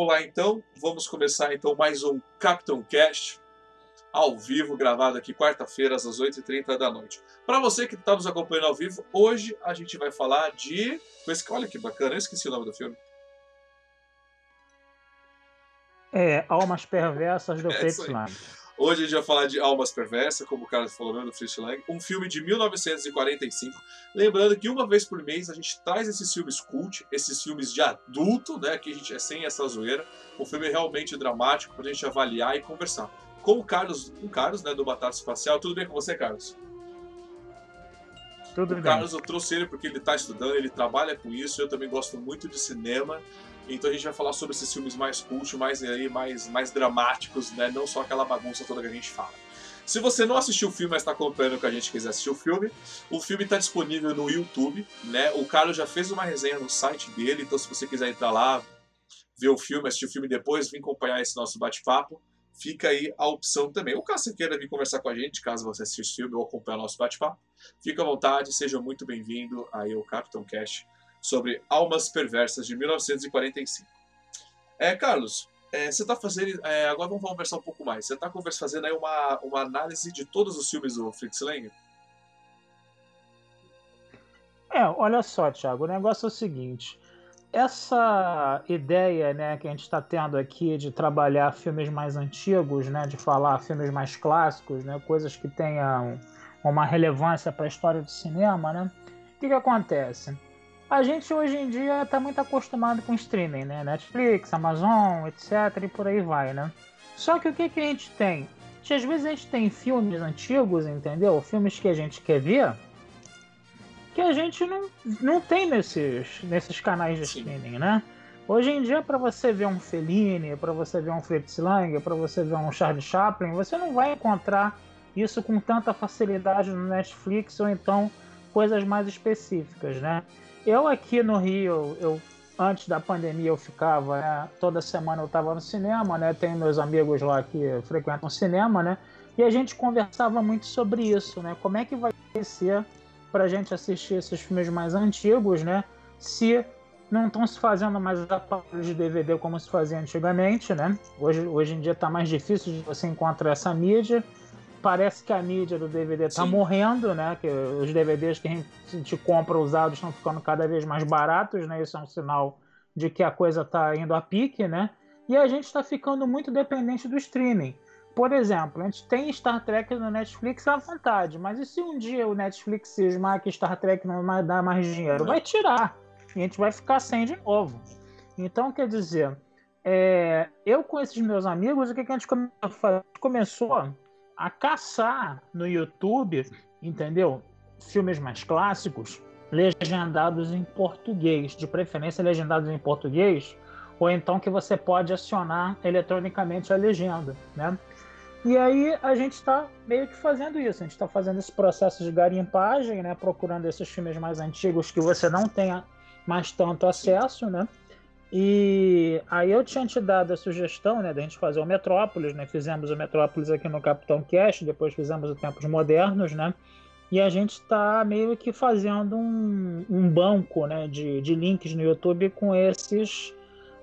Vamos lá então, vamos começar então mais um Captain Cast ao vivo, gravado aqui quarta-feira às 8h30 da noite. Para você que está nos acompanhando ao vivo, hoje a gente vai falar de. Olha que bacana, eu esqueci o nome do filme. É, Almas Perversas do É Fritz. Lang. Hoje a gente vai falar de Almas Perversas, como o Carlos falou mesmo, do Fritz Lang, um filme de 1945. Lembrando que uma vez por mês a gente traz esses filmes cult, esses filmes de adulto, né, que a gente é sem essa zoeira, um filme realmente dramático pra gente avaliar e conversar. Com o Carlos, o Carlos, né, do Batata Espacial. Tudo bem com você, Carlos? Tudo O bem. Carlos eu trouxe ele porque ele está estudando, ele trabalha com isso, eu também gosto muito de cinema. Então a gente vai falar sobre esses filmes mais cult, mais, aí, mais, mais dramáticos, né? Não só aquela bagunça toda que a gente fala. Se você não assistiu o filme, mas está acompanhando com a gente quiser assistir o filme, o filme está disponível no YouTube, né? O Carlos já fez uma resenha no site dele, então se você quiser entrar lá, ver o filme, assistir o filme depois, vir acompanhar esse nosso bate-papo, fica aí a opção também. Ou caso você queira vir conversar com a gente, caso você assista o filme ou acompanhar o nosso bate-papo, fica à vontade, seja muito bem-vindo aí ao Capitão Cash sobre Almas Perversas de 1945. É, Carlos, é, você está fazendo. é, agora vamos conversar um pouco mais. Você está fazendo aí uma, uma análise de todos os filmes do Fritz Lang? É, olha só, Thiago, o negócio é o seguinte. Essa ideia né, que a gente está tendo aqui de trabalhar filmes mais antigos, né, de falar filmes mais clássicos, né, coisas que tenham uma relevância para a história do cinema, né? O que, que acontece? A gente hoje em dia está muito acostumado com streaming, né? Netflix, Amazon, etc. e por aí vai, né? Só que o que, que a gente tem? Que às vezes a gente tem filmes antigos, entendeu? Filmes que a gente quer ver, que a gente não, não tem nesses, nesses canais de streaming, né? Hoje em dia, para você ver um Fellini, para você ver um Fritz Lang, para você ver um Charlie Chaplin, você não vai encontrar isso com tanta facilidade no Netflix ou então coisas mais específicas, né? Eu aqui no Rio, eu antes da pandemia eu ficava, né, toda semana eu estava no cinema, né? Tenho meus amigos lá que frequentam cinema, né? E a gente conversava muito sobre isso, né? Como é que vai ser para a gente assistir esses filmes mais antigos, né? Se não estão se fazendo mais aparelhos de DVD como se fazia antigamente, né? Hoje, hoje em dia está mais difícil de você encontrar essa mídia. Parece que a mídia do DVD está morrendo, né? Que os DVDs que a gente compra usados estão ficando cada vez mais baratos, né? Isso é um sinal de que a coisa está indo a pique, né? E a gente está ficando muito dependente do streaming. Por exemplo, a gente tem Star Trek no Netflix à vontade, mas e se um dia o Netflix cismar que Star Trek não vai dar mais dinheiro? Vai tirar. E a gente vai ficar sem de novo. Então, quer dizer, é, eu com esses meus amigos, o que, que a gente come- a fazer? começou a caçar no YouTube, entendeu? Filmes mais clássicos, legendados em português, de preferência legendados em português, ou então que você pode acionar eletronicamente a legenda, né? E aí a gente está meio que fazendo isso, a gente está fazendo esse processo de garimpagem, né? Procurando esses filmes mais antigos que você não tenha mais tanto acesso, né? E aí eu tinha te dado a sugestão, né, da gente fazer o Metrópolis, né? Fizemos o Metrópolis aqui no Capitão Cash, depois fizemos o Tempos Modernos, né? E a gente está meio que fazendo um, um banco, né, de, de links no YouTube com esses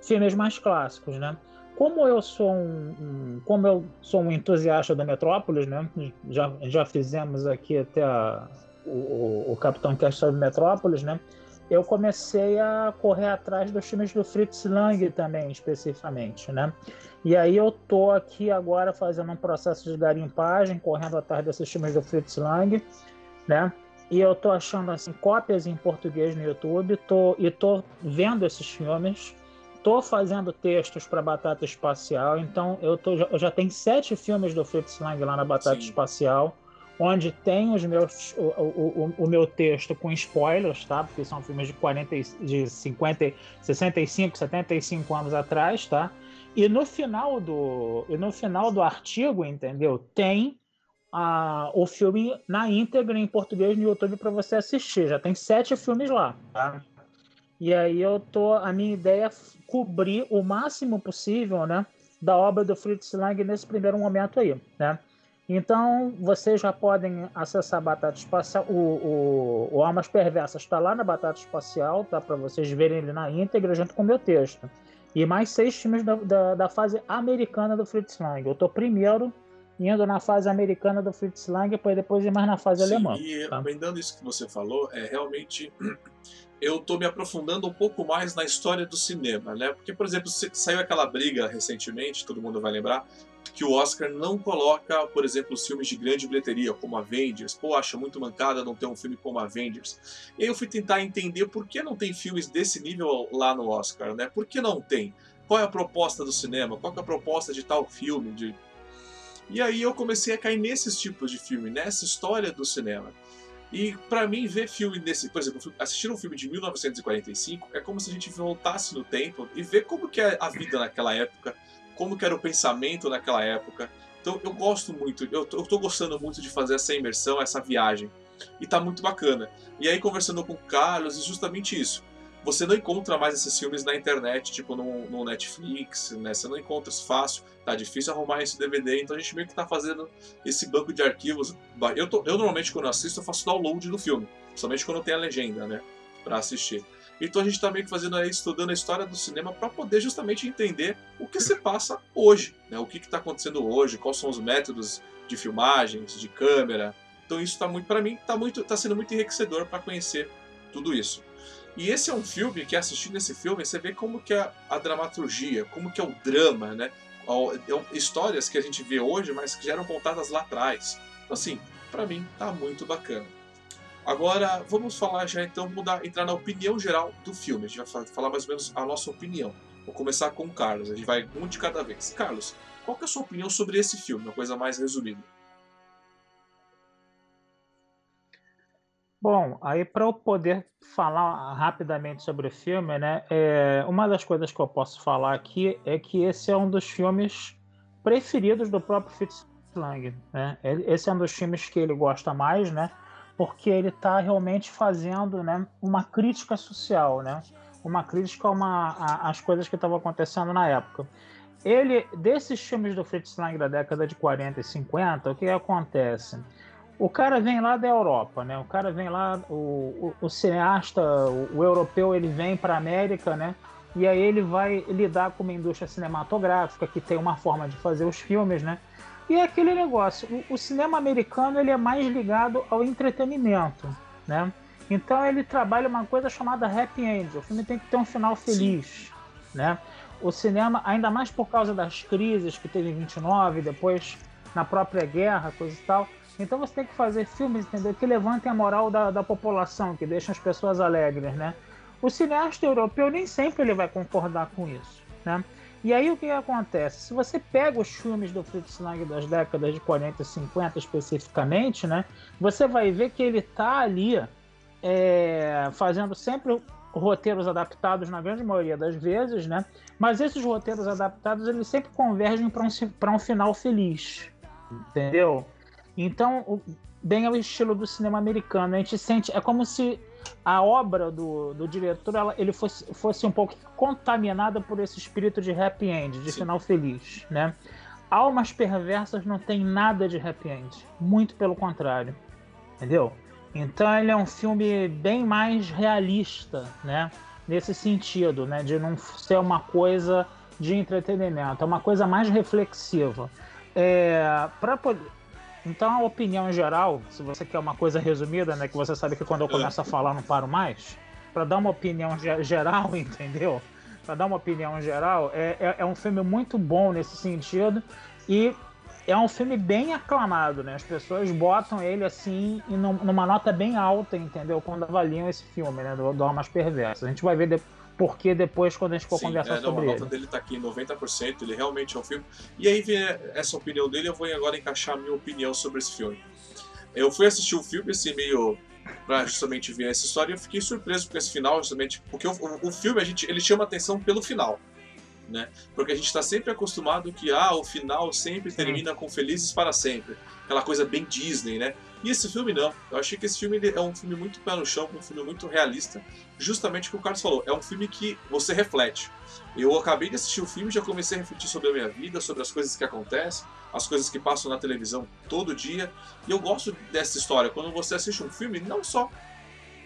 filmes mais clássicos, né? Como eu sou um, um- como eu sou um entusiasta do Metrópolis, né? Já, já fizemos aqui até a- o, o, o Capitão Cast sobre Metrópolis, né? Eu comecei a correr atrás dos filmes do Fritz Lang também, especificamente, né? E aí eu tô aqui agora fazendo um processo de garimpagem, correndo atrás desses filmes do Fritz Lang, né? E eu tô achando assim cópias em português no YouTube, tô e tô vendo esses filmes, tô fazendo textos para Batata Espacial, então eu tô eu já tenho sete filmes do Fritz Lang lá na Batata Sim. Espacial, onde tem os meus o, o, o, meu texto com spoilers, tá? Porque são filmes de 40 e- de 50, 65, 75 anos atrás, tá? e no final do e no final do artigo, entendeu? Tem o filme na íntegra em português no YouTube para você assistir. Já tem sete filmes lá. Tá? E aí eu tô a minha ideia é cobrir o máximo possível, né, da obra do Fritz Lang nesse primeiro momento aí, né? Então, vocês já podem acessar a Batata Espacial. O, o, o Almas Perversas está lá na Batata Espacial, tá? Para vocês verem ele na íntegra junto com o meu texto. E mais seis times da, da, da fase americana do Fritz Lang. Eu estou primeiro indo na fase americana do Fritz Lang, para depois ir mais na fase Sim, alemã. E tá? emendando isso que você falou, é realmente eu estou me aprofundando um pouco mais na história do cinema, né? Porque, por exemplo, saiu aquela briga recentemente, todo mundo vai lembrar, que o Oscar não coloca, por exemplo, os filmes de grande bilheteria, como Avengers. Pô, acha muito mancada não ter um filme como Avengers. E aí eu fui tentar entender por que não tem filmes desse nível lá no Oscar, né? Por que não tem? Qual é a proposta do cinema? Qual é a proposta de tal filme? De... E aí eu comecei a cair nesses tipos de filme, nessa história do cinema. E para mim ver filme desse, por exemplo, assistir um filme de 1945 é como se a gente voltasse no tempo e ver como que é a vida naquela época, como era o pensamento naquela época. Então eu gosto muito, eu tô, gostando muito de fazer essa imersão, essa viagem. E tá muito bacana. E aí conversando com o Carlos, é justamente isso. Você não encontra mais esses filmes na internet, tipo no, no Netflix, né? Você não encontra isso fácil, tá difícil arrumar esse DVD, então a gente meio que tá fazendo esse banco de arquivos. Eu, tô, eu normalmente quando assisto eu faço download do filme, somente quando tem a legenda, né? Pra assistir. Então a gente está meio que fazendo aí, estudando a história do cinema para poder justamente entender o que se passa hoje, né? o que está acontecendo hoje, quais são os métodos de filmagens, de câmera. Então isso está muito, para mim, está muito, tá sendo muito enriquecedor para conhecer tudo isso. E esse é um filme que assistindo esse filme você vê como que é a dramaturgia, como que é o drama, né? É histórias que a gente vê hoje, mas que já eram contadas lá atrás. Então assim, para mim tá muito bacana. Agora, vamos falar já então, mudar, entrar na opinião geral do filme. A gente vai falar mais ou menos a nossa opinião. Vou começar com o Carlos, a gente vai um de cada vez. Carlos, qual é a sua opinião sobre esse filme, uma coisa mais resumida? Bom, aí para eu poder falar rapidamente sobre o filme, né, é, uma das coisas que eu posso falar aqui é que esse é um dos filmes preferidos do próprio Fritz Lang. Né? Esse é um dos filmes que ele gosta mais, né? Porque ele está realmente fazendo né, uma crítica social, né? uma crítica a uma, a, às coisas que estavam acontecendo na época. Ele, desses filmes do Fritz Lang da década de 40 e 50, o que acontece? O cara vem lá da Europa, né? O cara vem lá, o, o, o cineasta, o, o, europeu, ele vem para a América, né? E aí ele vai lidar com uma indústria cinematográfica que tem uma forma de fazer os filmes, né? E é aquele negócio, o, o, cinema americano ele é mais ligado ao entretenimento, né? Então ele trabalha uma coisa chamada happy end. O filme tem que ter um final feliz, Sim. né? O cinema, ainda mais por causa das crises que teve em 29, depois na própria guerra, coisa e tal. Então você tem que fazer filmes, entendeu? Que levantem a moral da, da população, que deixem as pessoas alegres, né? O cineasta europeu nem sempre ele vai concordar com isso, né? E aí o que acontece? Se você pega os filmes do Fritz Lang das décadas de 40 e 50 especificamente, né, você vai ver que ele está ali é, fazendo sempre roteiros adaptados na grande maioria das vezes, né? Mas esses roteiros adaptados eles sempre convergem para um, um final feliz, entendeu? Então, bem ao estilo do cinema americano, a gente sente é como se a obra do, do diretor ela, ele fosse, fosse um pouco contaminada por esse espírito de happy end, de Sim. final feliz, né? Almas Perversas não tem nada de happy end, muito pelo contrário, entendeu? Então ele é um filme bem mais realista, né? Nesse sentido, né? De não ser uma coisa de entretenimento, é uma coisa mais reflexiva. É, para então, a opinião geral, se você quer uma coisa resumida, né, que você sabe que quando eu começo a falar não paro mais, para dar uma opinião geral, entendeu? Para dar uma opinião geral, é, é, é, um filme muito bom nesse sentido e é um filme bem aclamado, né? As pessoas botam ele assim numa nota bem alta, entendeu? Quando avaliam esse filme, né? Do, do Almas Perversas. A gente vai ver depois porque depois, quando a gente for Sim, conversar é, não, sobre a nota dele está aqui em 90%, ele realmente é um filme. E aí vem essa opinião dele, eu vou agora encaixar a minha opinião sobre esse filme. Eu fui assistir o filme, assim, meio para justamente ver essa história e eu fiquei surpreso com esse final, justamente porque o, o, o, filme a gente, ele chama atenção pelo final. né? Porque a gente está sempre acostumado que ah, o final sempre termina com felizes para sempre, aquela coisa bem Disney, né? E esse filme não. Eu achei que esse filme é um filme muito pé no chão, um filme muito realista, justamente o que o Carlos falou. É um filme que você reflete. Eu acabei de assistir o filme e já comecei a refletir sobre a minha vida, sobre as coisas que acontecem, as coisas que passam na televisão todo dia. E eu gosto dessa história. Quando você assiste um filme, não só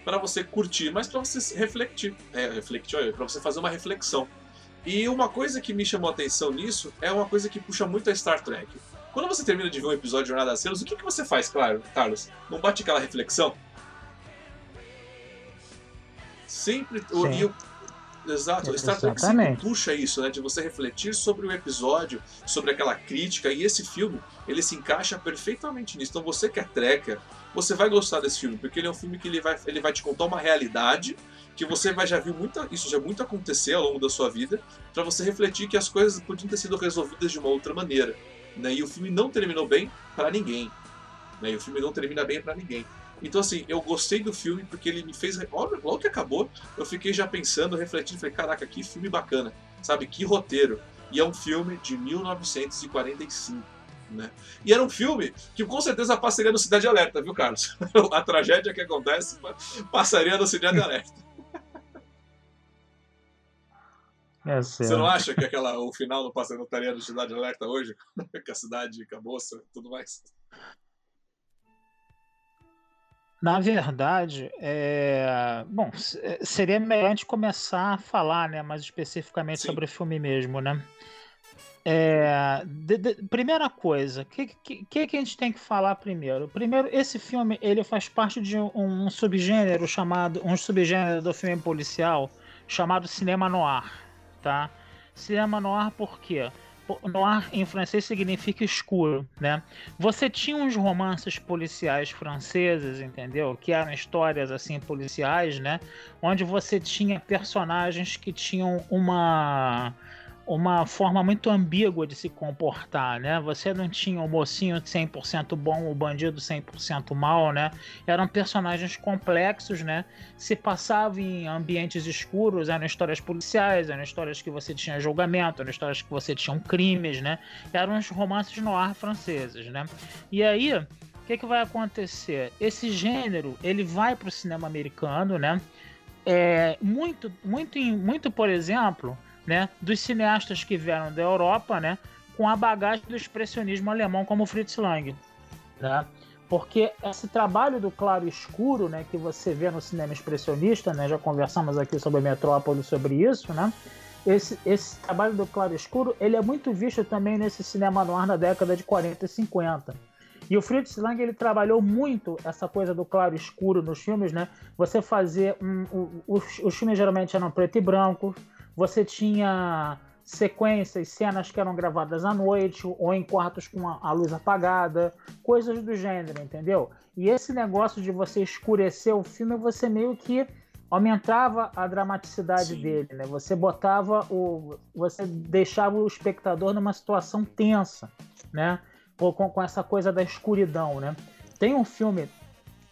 para você curtir, mas para você refletir, é, refletir, para você fazer uma reflexão. E uma coisa que me chamou a atenção nisso é uma coisa que puxa muito a Star Trek. Quando você termina de ver um episódio de Jornada das Estrelas, o que, que você faz, claro, Carlos? Não bate aquela reflexão? Sempre. Eu, Exato, Star Trek sempre puxa isso, né? De você refletir sobre o episódio, sobre aquela crítica, e esse filme, ele se encaixa perfeitamente nisso. Então você que é trekker, você vai gostar desse filme, porque ele é um filme que ele vai, ele vai te contar uma realidade que você vai já viu muita, isso já muito acontecer ao longo da sua vida, para você refletir que as coisas podiam ter sido resolvidas de uma outra maneira. Né? E o filme não terminou bem para ninguém. Né? E o filme não termina bem para ninguém. Então, assim, eu gostei do filme porque ele me fez. Logo que acabou, eu fiquei já pensando, refletindo, falei, caraca, que filme bacana, sabe? Que roteiro. E é um filme de 1945. Né? E era um filme que com certeza passaria no Cidade Alerta, viu, Carlos? A tragédia que acontece passaria no Cidade Alerta. É Você não acha que aquela, o final não passaria no estaria no Cidade Alerta hoje? que a cidade acabou e tudo mais? Na verdade, é... bom, é, seria melhor a gente começar a falar, né, mais especificamente Sim. sobre o filme mesmo, né? É... De, de... primeira coisa, o que, que, que, a gente tem que falar primeiro? Primeiro, esse filme ele faz parte de um, um subgênero chamado, um subgênero do filme policial chamado cinema noir, tá? Cinema noir por quê? noir em francês significa escuro, né? Você tinha uns romances policiais franceses, entendeu? Que eram histórias assim policiais, né? Onde você tinha personagens que tinham uma uma forma muito ambígua de se comportar, né? Você não tinha o mocinho 100% bom, o bandido 100% mal, né? Eram personagens complexos, né? Se passavam em ambientes escuros, eram histórias policiais, eram histórias que você tinha julgamento, eram histórias que você tinha crimes, né? Eram os romances no ar franceses, né? E aí, o que, que vai acontecer? Esse gênero, ele vai para o cinema americano, né? É, muito, muito, muito, por exemplo, né, dos cineastas que vieram da Europa, né, com a bagagem do expressionismo alemão como Fritz Lang, né? Porque esse trabalho do claro escuro, né, que você vê no cinema expressionista, né, já conversamos aqui sobre Metrópole sobre isso, né? Esse, esse trabalho do claro escuro, ele é muito visto também nesse cinema noir na década de 40 e 50. E o Fritz Lang ele trabalhou muito essa coisa do claro escuro nos filmes, né? Você fazer um, um, os, os filmes geralmente eram preto e branco, você tinha sequências, cenas que eram gravadas à noite ou em quartos com a, luz apagada, coisas do gênero, entendeu? E esse negócio de você escurecer o filme, você meio que aumentava a dramaticidade Sim. dele, né? Você botava o, você deixava o espectador numa situação tensa, né? Com, com essa coisa da escuridão, né? Tem um filme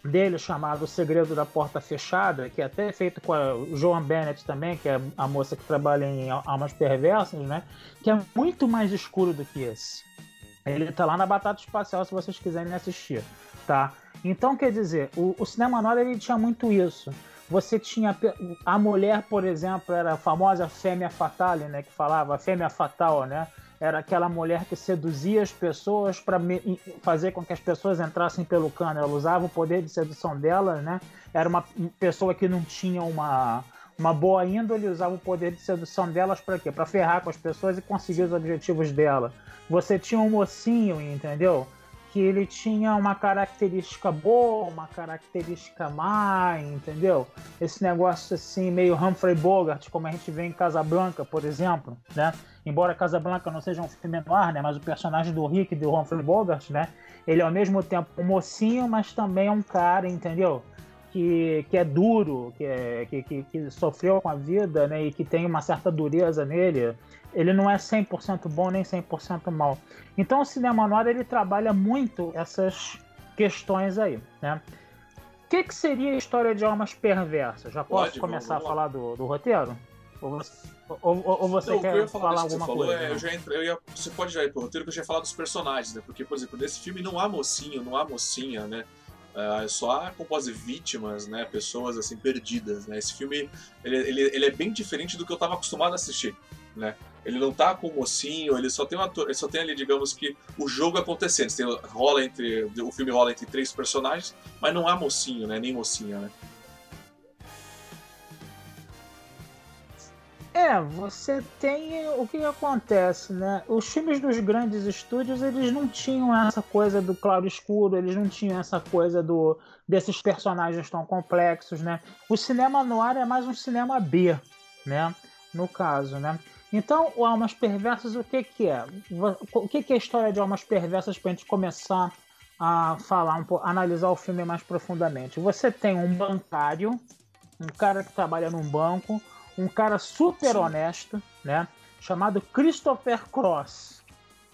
dele chamado O Segredo da Porta Fechada, que é até feito com a Joan Bennett também, que é a moça que trabalha em Almas Perversas, né? Que é muito mais escuro do que esse. Ele tá lá na Batata Espacial se vocês quiserem assistir, tá? Então, quer dizer, o, o cinema noir ele tinha muito isso. Você tinha a mulher, por exemplo, era a famosa fêmea fatale, né, que falava fêmea fatal, né? Era aquela mulher que seduzia as pessoas para fazer com que as pessoas entrassem pelo cano. Ela usava o poder de sedução dela, né? Era uma pessoa que não tinha uma, uma boa índole, usava o poder de sedução delas para quê? Para ferrar com as pessoas e conseguir os objetivos dela. Você tinha um mocinho, entendeu? Que ele tinha uma característica boa, uma característica má, entendeu? Esse negócio assim, meio Humphrey Bogart, como a gente vê em Casablanca, por exemplo, né? Embora Casablanca não seja um filme noir, né? Mas o personagem do Rick, do Humphrey Bogart, né? Ele é ao mesmo tempo um mocinho, mas também é um cara, entendeu? Que, que é duro, que, é, que, que, que sofreu com a vida, né? E que tem uma certa dureza nele ele não é 100% bom nem 100% mal. Então o cinema noir ele trabalha muito essas questões aí, né? O que, que seria a história de almas perversas? Já posso Pode, começar vamos, vamos a falar do, do roteiro? Ou você, ou, ou você Não, quer eu falar, falar alguma falou, coisa? é, né? eu já entrei, eu ia, você pode já ir pro roteiro que eu já ia falar dos personagens, né? Porque, por exemplo, nesse filme não há mocinho, não há mocinha, né? É, só há, dizer, vítimas, né? Pessoas, assim, perdidas, né? Esse filme, ele, ele, ele é bem diferente do que eu estava acostumado a assistir, né? Ele não tá com o mocinho, ele só tem um ator, ele só tem ali, digamos que, o jogo acontecendo. Tem, rola entre, o filme rola entre três personagens, mas não há mocinho, né? Nem mocinha, né? É, você tem o que acontece, né? Os filmes dos grandes estúdios, eles não tinham essa coisa do claro escuro, eles não tinham essa coisa do desses personagens tão complexos, né? O cinema noir é mais um cinema B, né? No caso, né? Então, o Almas Perversas, o que que é? O que que é a história de Almas Perversas para a gente começar a falar um pouco, analisar o filme mais profundamente? Você tem um bancário, um cara que trabalha num banco, um cara super Sim. honesto, né? Chamado Christopher Cross.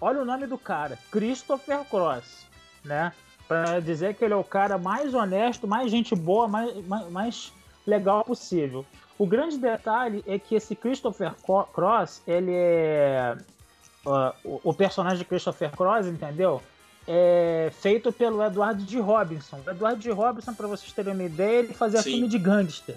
Olha o nome do cara, Christopher Cross, né? Para dizer que ele é o cara mais honesto, mais gente boa, mais, mais, mais legal possível. O grande detalhe é que esse Christopher Cross, ele é ah, o, personagem de Christopher Cross, entendeu? É feito pelo Edward G. Robinson. O Edward G. Robinson, para vocês terem uma ideia, ele fazia Sim. filme de gangster,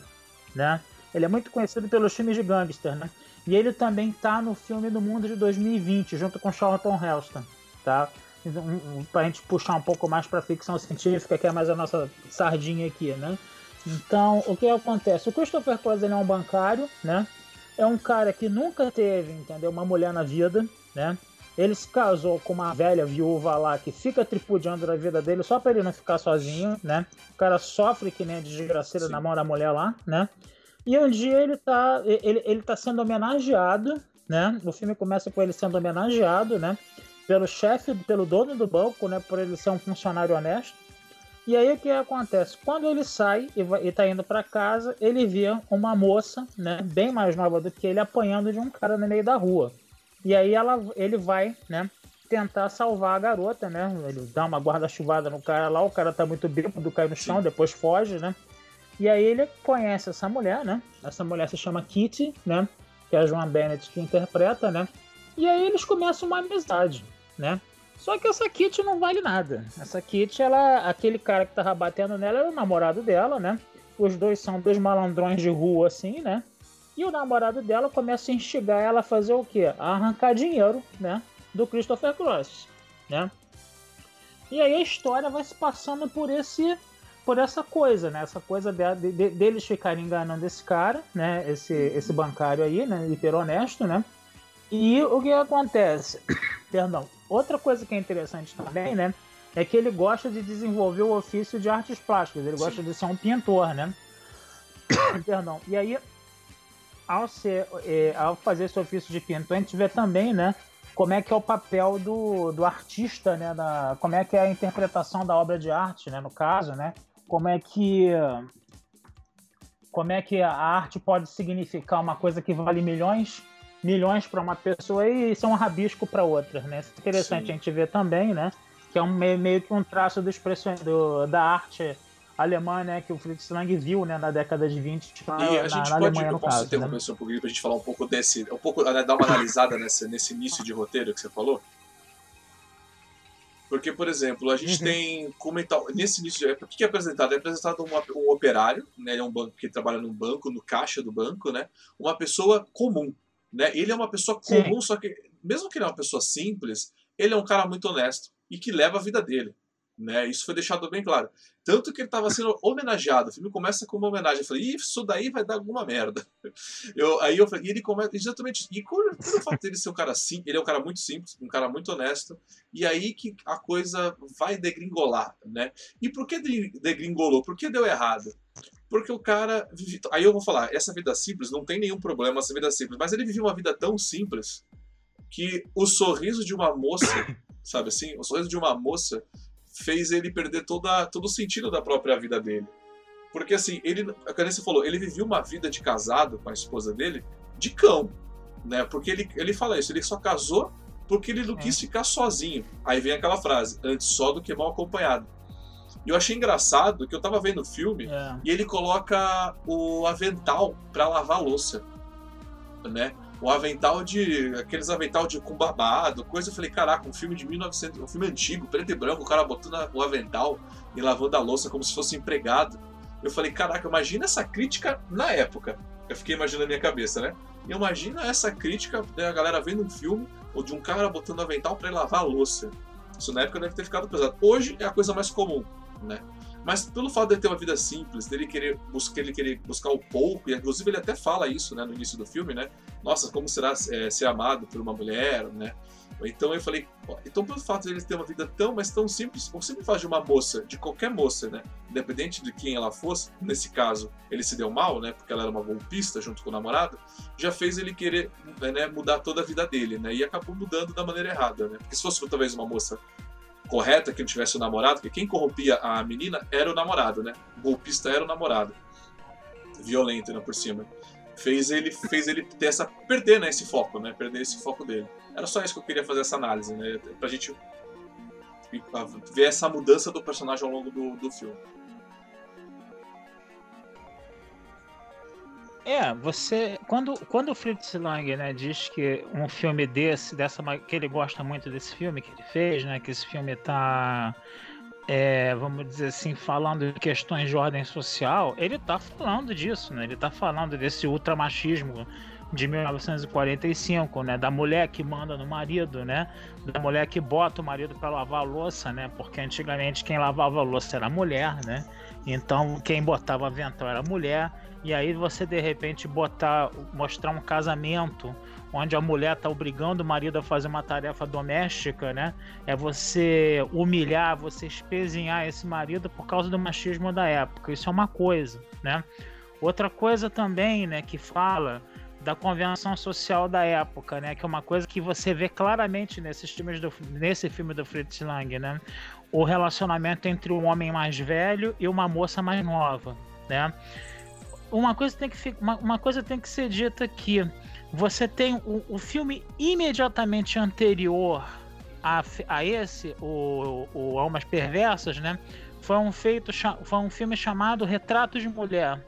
né? Ele é muito conhecido pelos filmes de gangster, né? E ele também tá no filme do Mundo de 2020, junto com Charlton Heston, tá? Então, um, pra gente puxar um pouco mais pra ficção científica, que é mais a nossa sardinha aqui, né? Então, o que acontece? O Christopher Cross ele é um bancário, né? É um cara que nunca teve, entendeu? Uma mulher na vida, né? Ele se casou com uma velha viúva lá que fica tripudiando da vida dele só pra ele não ficar sozinho, né? O cara sofre que nem a desgraceira Sim. na mão da mulher lá, né? E um dia ele tá, ele, ele tá sendo homenageado, né? O filme começa com ele sendo homenageado, né? Pelo chefe, pelo dono do banco, né? Por ele ser um funcionário honesto. E aí o que acontece? Quando ele sai e, vai, e tá indo para casa, ele vê uma moça, né? Bem mais nova do que ele, apanhando de um cara no meio da rua. E aí ela, ele vai, né? Tentar salvar a garota, né? Ele dá uma guarda-chuvada no cara lá, o cara tá muito bêbado, cai no chão, depois foge, né? E aí ele conhece essa mulher, né? Essa mulher se chama Kitty, né? Que é a Joan Bennett que interpreta, né? E aí eles começam uma amizade, né? Só que essa Kitty não vale nada. Essa Kitty, ela, aquele cara que tava batendo nela era o namorado dela, né? Os dois são dois malandrões de rua, assim, né? E o namorado dela começa a instigar ela a fazer o quê? A arrancar dinheiro, né? Do Christopher Cross, né? E aí a história vai se passando por esse por essa coisa, né? Essa coisa de- de- deles ficarem enganando esse cara, né? Esse, esse bancário aí, né? Hiper honesto, né? E o que acontece? Perdão. Outra coisa que é interessante também, né? É que ele gosta de desenvolver o ofício de artes plásticas. Ele gosta de ser um pintor, né? Perdão. E aí, ao, ser, eh, ao fazer esse ofício de pintor, a gente vê também, né? Como é que é o papel do, do artista, né? Da, como é que é a interpretação da obra de arte, né? No caso, né? Como é que como é que a arte pode significar uma coisa que vale milhões milhões para uma pessoa e ser um rabisco para outra, né? Isso é interessante Sim. a gente ver também, né? Que é um, meio, que um traço do expressão, do, da arte alemã, né? Que o Fritz Lang viu, né? Na década de 20, na, E a na- gente na pode, Alemanha, eu posso interromper Né? um pouquinho pra gente falar um pouco desse, um pouco, né, dar uma analisada nessa, nesse início de roteiro que você falou? Porque, por exemplo, a gente Uhum. tem como então, nesse início, de, o que é apresentado? É apresentado uma- um operário, né, ele é um banco que trabalha num banco, no caixa do banco, né, uma pessoa comum, né, ele é uma pessoa Sim. comum, só que mesmo que ele é uma pessoa simples, ele é um cara muito honesto e que leva a vida dele, né, isso foi deixado bem claro. Tanto que ele estava sendo homenageado, o filme começa com uma homenagem, eu falei, "Ih, isso daí vai dar alguma merda. Eu, aí eu falei, e ele começa exatamente. E por, por o fato dele ser um cara simples, ele é um cara muito simples, um cara muito honesto, e aí que a coisa vai degringolar, né? E por que de- degringolou? Por que deu errado? Porque o cara. vive- Aí eu vou falar, essa vida simples não tem nenhum problema, essa vida simples, mas ele vivia uma vida tão simples que o sorriso de uma moça, sabe assim? O sorriso de uma moça fez ele perder toda, todo o sentido da própria vida dele. Porque assim, ele, como você falou, ele vivia uma vida de casado com a esposa dele de cão, né? Porque ele, ele fala isso, ele só casou porque ele não É. quis ficar sozinho. Aí vem aquela frase, antes só do que mal acompanhado. E eu achei engraçado que eu tava vendo o filme É. e ele coloca o avental pra lavar a louça. né? O avental de. aqueles avental de com babado, coisa. Eu falei, caraca, um filme de 1900. um filme antigo, preto e branco, o cara botando o avental e lavando a louça como se fosse empregado. Eu falei, caraca, imagina essa crítica na época. Eu fiquei imaginando na minha cabeça, né? E imagina essa crítica da galera vendo um filme ou de um cara botando avental para lavar a louça. Isso na época deve ter ficado pesado. Hoje é a coisa mais comum, né? Mas pelo fato de ele ter uma vida simples, dele querer buscar, ele querer buscar o pouco, e inclusive ele até fala isso, né, no início do filme, né? Nossa, como será é, ser amado por uma mulher, né? Então eu falei, então pelo fato de ele ter uma vida tão, mas tão simples, o simples fato de uma moça, de qualquer moça, né, independente de quem ela fosse, nesse caso ele se deu mal, né, porque ela era uma golpista junto com o namorado, já fez ele querer né, mudar toda a vida dele, né, e acabou mudando da maneira errada, né, porque se fosse talvez uma moça correta que não tivesse o namorado, porque quem corrompia a menina era o namorado, né, o golpista era o namorado, violento, né, por cima fez ele fez ele ter essa perder né, esse foco, né? Perder esse foco dele. Era só isso que eu queria fazer essa análise, né? Pra gente ver essa mudança do personagem ao longo do, do filme. É, você. Quando, quando o Fritz Lang né, diz que um filme desse, dessa, que ele gosta muito desse filme que ele fez, né? Que esse filme tá. É, vamos dizer assim, falando de questões de ordem social, ele tá falando disso, né? Ele tá falando desse ultramachismo de 1945, né? Da mulher que manda no marido, né? Da mulher que bota o marido para lavar a louça, né? Porque antigamente quem lavava a louça era a mulher, né? Então quem botava avental era a mulher. E aí você de repente botar, mostrar um casamento onde a mulher tá obrigando o marido a fazer uma tarefa doméstica, né? É você humilhar, você espezinhar esse marido por causa do machismo da época. Isso é uma coisa, né? Outra coisa também, né, que fala da convenção social da época, né? Que é uma coisa que você vê claramente nesses filmes do, nesse filme do Fritz Lang, né? O relacionamento entre um homem mais velho e uma moça mais nova, né? Uma coisa tem que, uma, uma coisa tem que ser dita aqui. Você tem o, o filme imediatamente anterior a, a esse, o, o Almas Perversas, né? Foi um, feito, foi um filme chamado Retrato de Mulher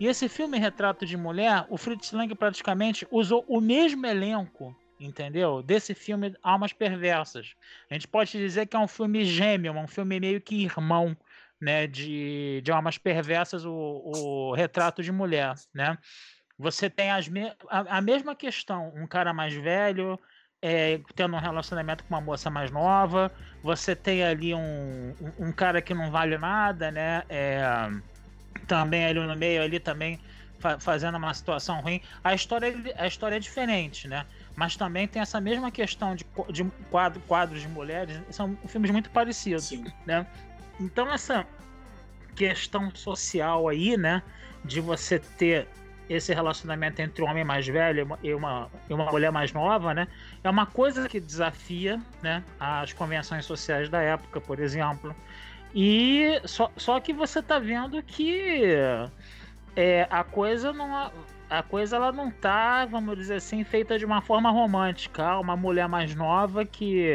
e esse filme Retrato de Mulher, o Fritz Lang praticamente usou o mesmo elenco, entendeu? Desse filme Almas Perversas. A gente pode dizer que é um filme gêmeo, um filme meio que irmão, né, de, de Almas Perversas, o, o Retrato de Mulher, né? Você tem as me a, a mesma questão, um cara mais velho, é, tendo um relacionamento com uma moça mais nova, você tem ali um, um, um cara que não vale nada, né? É, também ali no meio ali também fa fazendo uma situação ruim. A história, a história é diferente, né? Mas também tem essa mesma questão de, de quadro, quadros de mulheres. São filmes muito parecidos, Sim. né? Então essa questão social aí, né? De você ter esse relacionamento entre um homem mais velho e uma, e uma mulher mais nova, né? É uma coisa que desafia, né? As convenções sociais da época, por exemplo. E só, só que você tá vendo que é, a coisa não a coisa ela não tá, vamos dizer assim, feita de uma forma romântica. Uma mulher mais nova que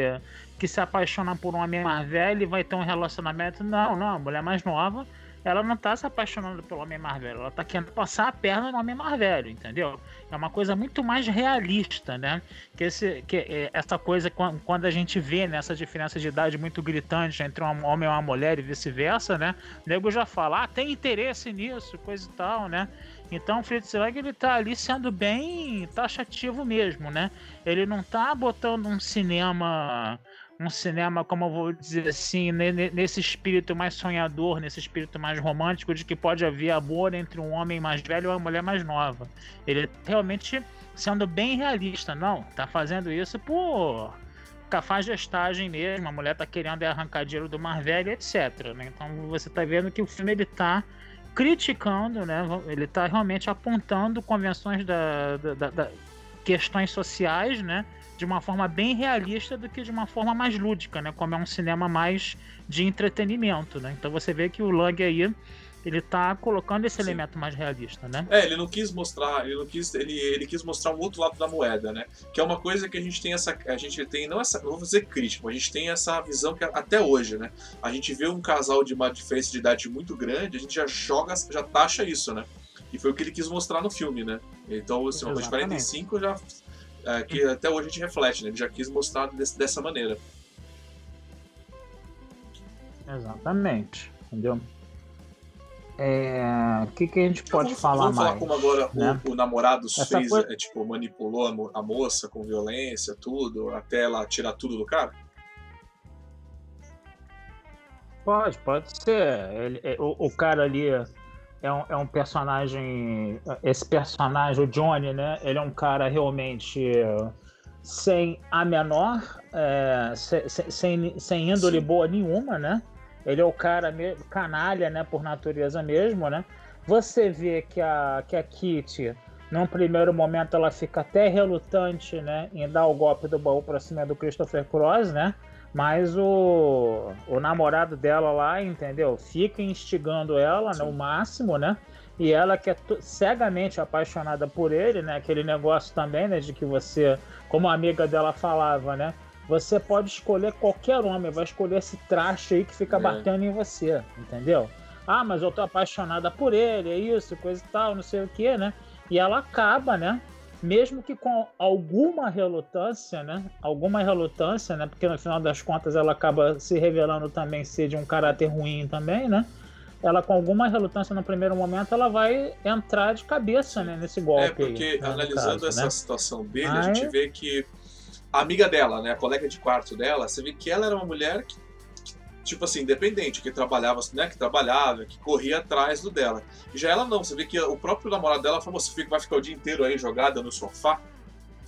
que se apaixona por um homem mais velho e vai ter um relacionamento. Não, não, a mulher mais nova ela não tá se apaixonando pelo homem mais velho, ela tá querendo passar a perna no homem mais velho, entendeu? É uma coisa muito mais realista, né? Que, esse, que é, essa coisa, quando a gente vê nessa diferença de idade muito gritante entre um homem e uma mulher e vice-versa, né? O nego já fala, ah, tem interesse nisso, coisa e tal, né? Então o Fritz Lang ele tá ali sendo bem taxativo mesmo, né? Ele não tá botando um cinema um cinema, como eu vou dizer assim, nesse espírito mais sonhador, nesse espírito mais romântico de que pode haver amor entre um homem mais velho e uma mulher mais nova. Ele realmente sendo bem realista, não, tá fazendo isso por cafajestagem mesmo, a mulher tá querendo arrancar dinheiro do mais velho, etc. Né? Então você tá vendo que o filme ele tá criticando, né? Ele tá realmente apontando convenções da, da, da, da questões sociais, né? De uma forma bem realista do que de uma forma mais lúdica, né? Como é um cinema mais de entretenimento, né? Então você vê que o Lang aí ele tá colocando esse Sim. elemento mais realista, né? É, ele não quis mostrar, ele não quis, ele, ele quis mostrar um outro lado da moeda, né? Que é uma coisa que a gente tem essa, a gente tem não essa, vou dizer crítico, a gente tem essa visão que até hoje, né? A gente vê um casal de uma diferença de idade muito grande, a gente já joga, já taxa isso, né? E foi o que ele quis mostrar no filme, né? Então, assim, uma coisa de 45 já. É, que até hoje a gente reflete, né? Ele já quis mostrar desse, dessa maneira. Exatamente. Entendeu? É... O que, que a gente pode vamos, falar vamos mais? falar como agora né? o, o, namorado Essa fez, coisa- é, tipo, manipulou a, mo- a moça com violência, tudo, até ela tirar tudo do cara? Pode, pode ser. Ele- é, o, o cara ali é um, é um personagem. Esse personagem, o Johnny, né? Ele é um cara realmente sem a menor, eh, se- se- sem, sem índole Sim. boa nenhuma, né? Ele é o cara canalha, né? Por natureza mesmo, né? Você vê que a, que a Kitty, num primeiro momento, ela fica até relutante, né? Em dar o golpe do baú pra cima do Christopher Cross, né? Mas o, o namorado dela lá, entendeu? Fica instigando ela no máximo, né? E ela que é cegamente apaixonada por ele, né? Aquele negócio também, né? De que você, como a amiga dela falava, né? Você pode escolher qualquer homem, vai escolher esse traste aí que fica É. batendo em você, entendeu? Ah, mas eu tô apaixonada por ele, é isso, coisa e tal, não sei o que, né? E ela acaba, né? Mesmo que com alguma relutância, né? Alguma relutância, né? Porque no final das contas ela acaba se revelando também ser de um caráter ruim também, né? Ela com alguma relutância no primeiro momento, ela vai entrar de cabeça, né? Nesse golpe É, porque aí, né, no analisando caso, essa né? situação dele, a gente vê que a amiga dela, né, a colega de quarto dela, você vê que ela era uma mulher que, tipo assim, independente, que trabalhava, né, que trabalhava, que corria atrás do dela. E já ela não, você vê que o próprio namorado dela falou, você fica, vai ficar o dia inteiro aí jogada no sofá,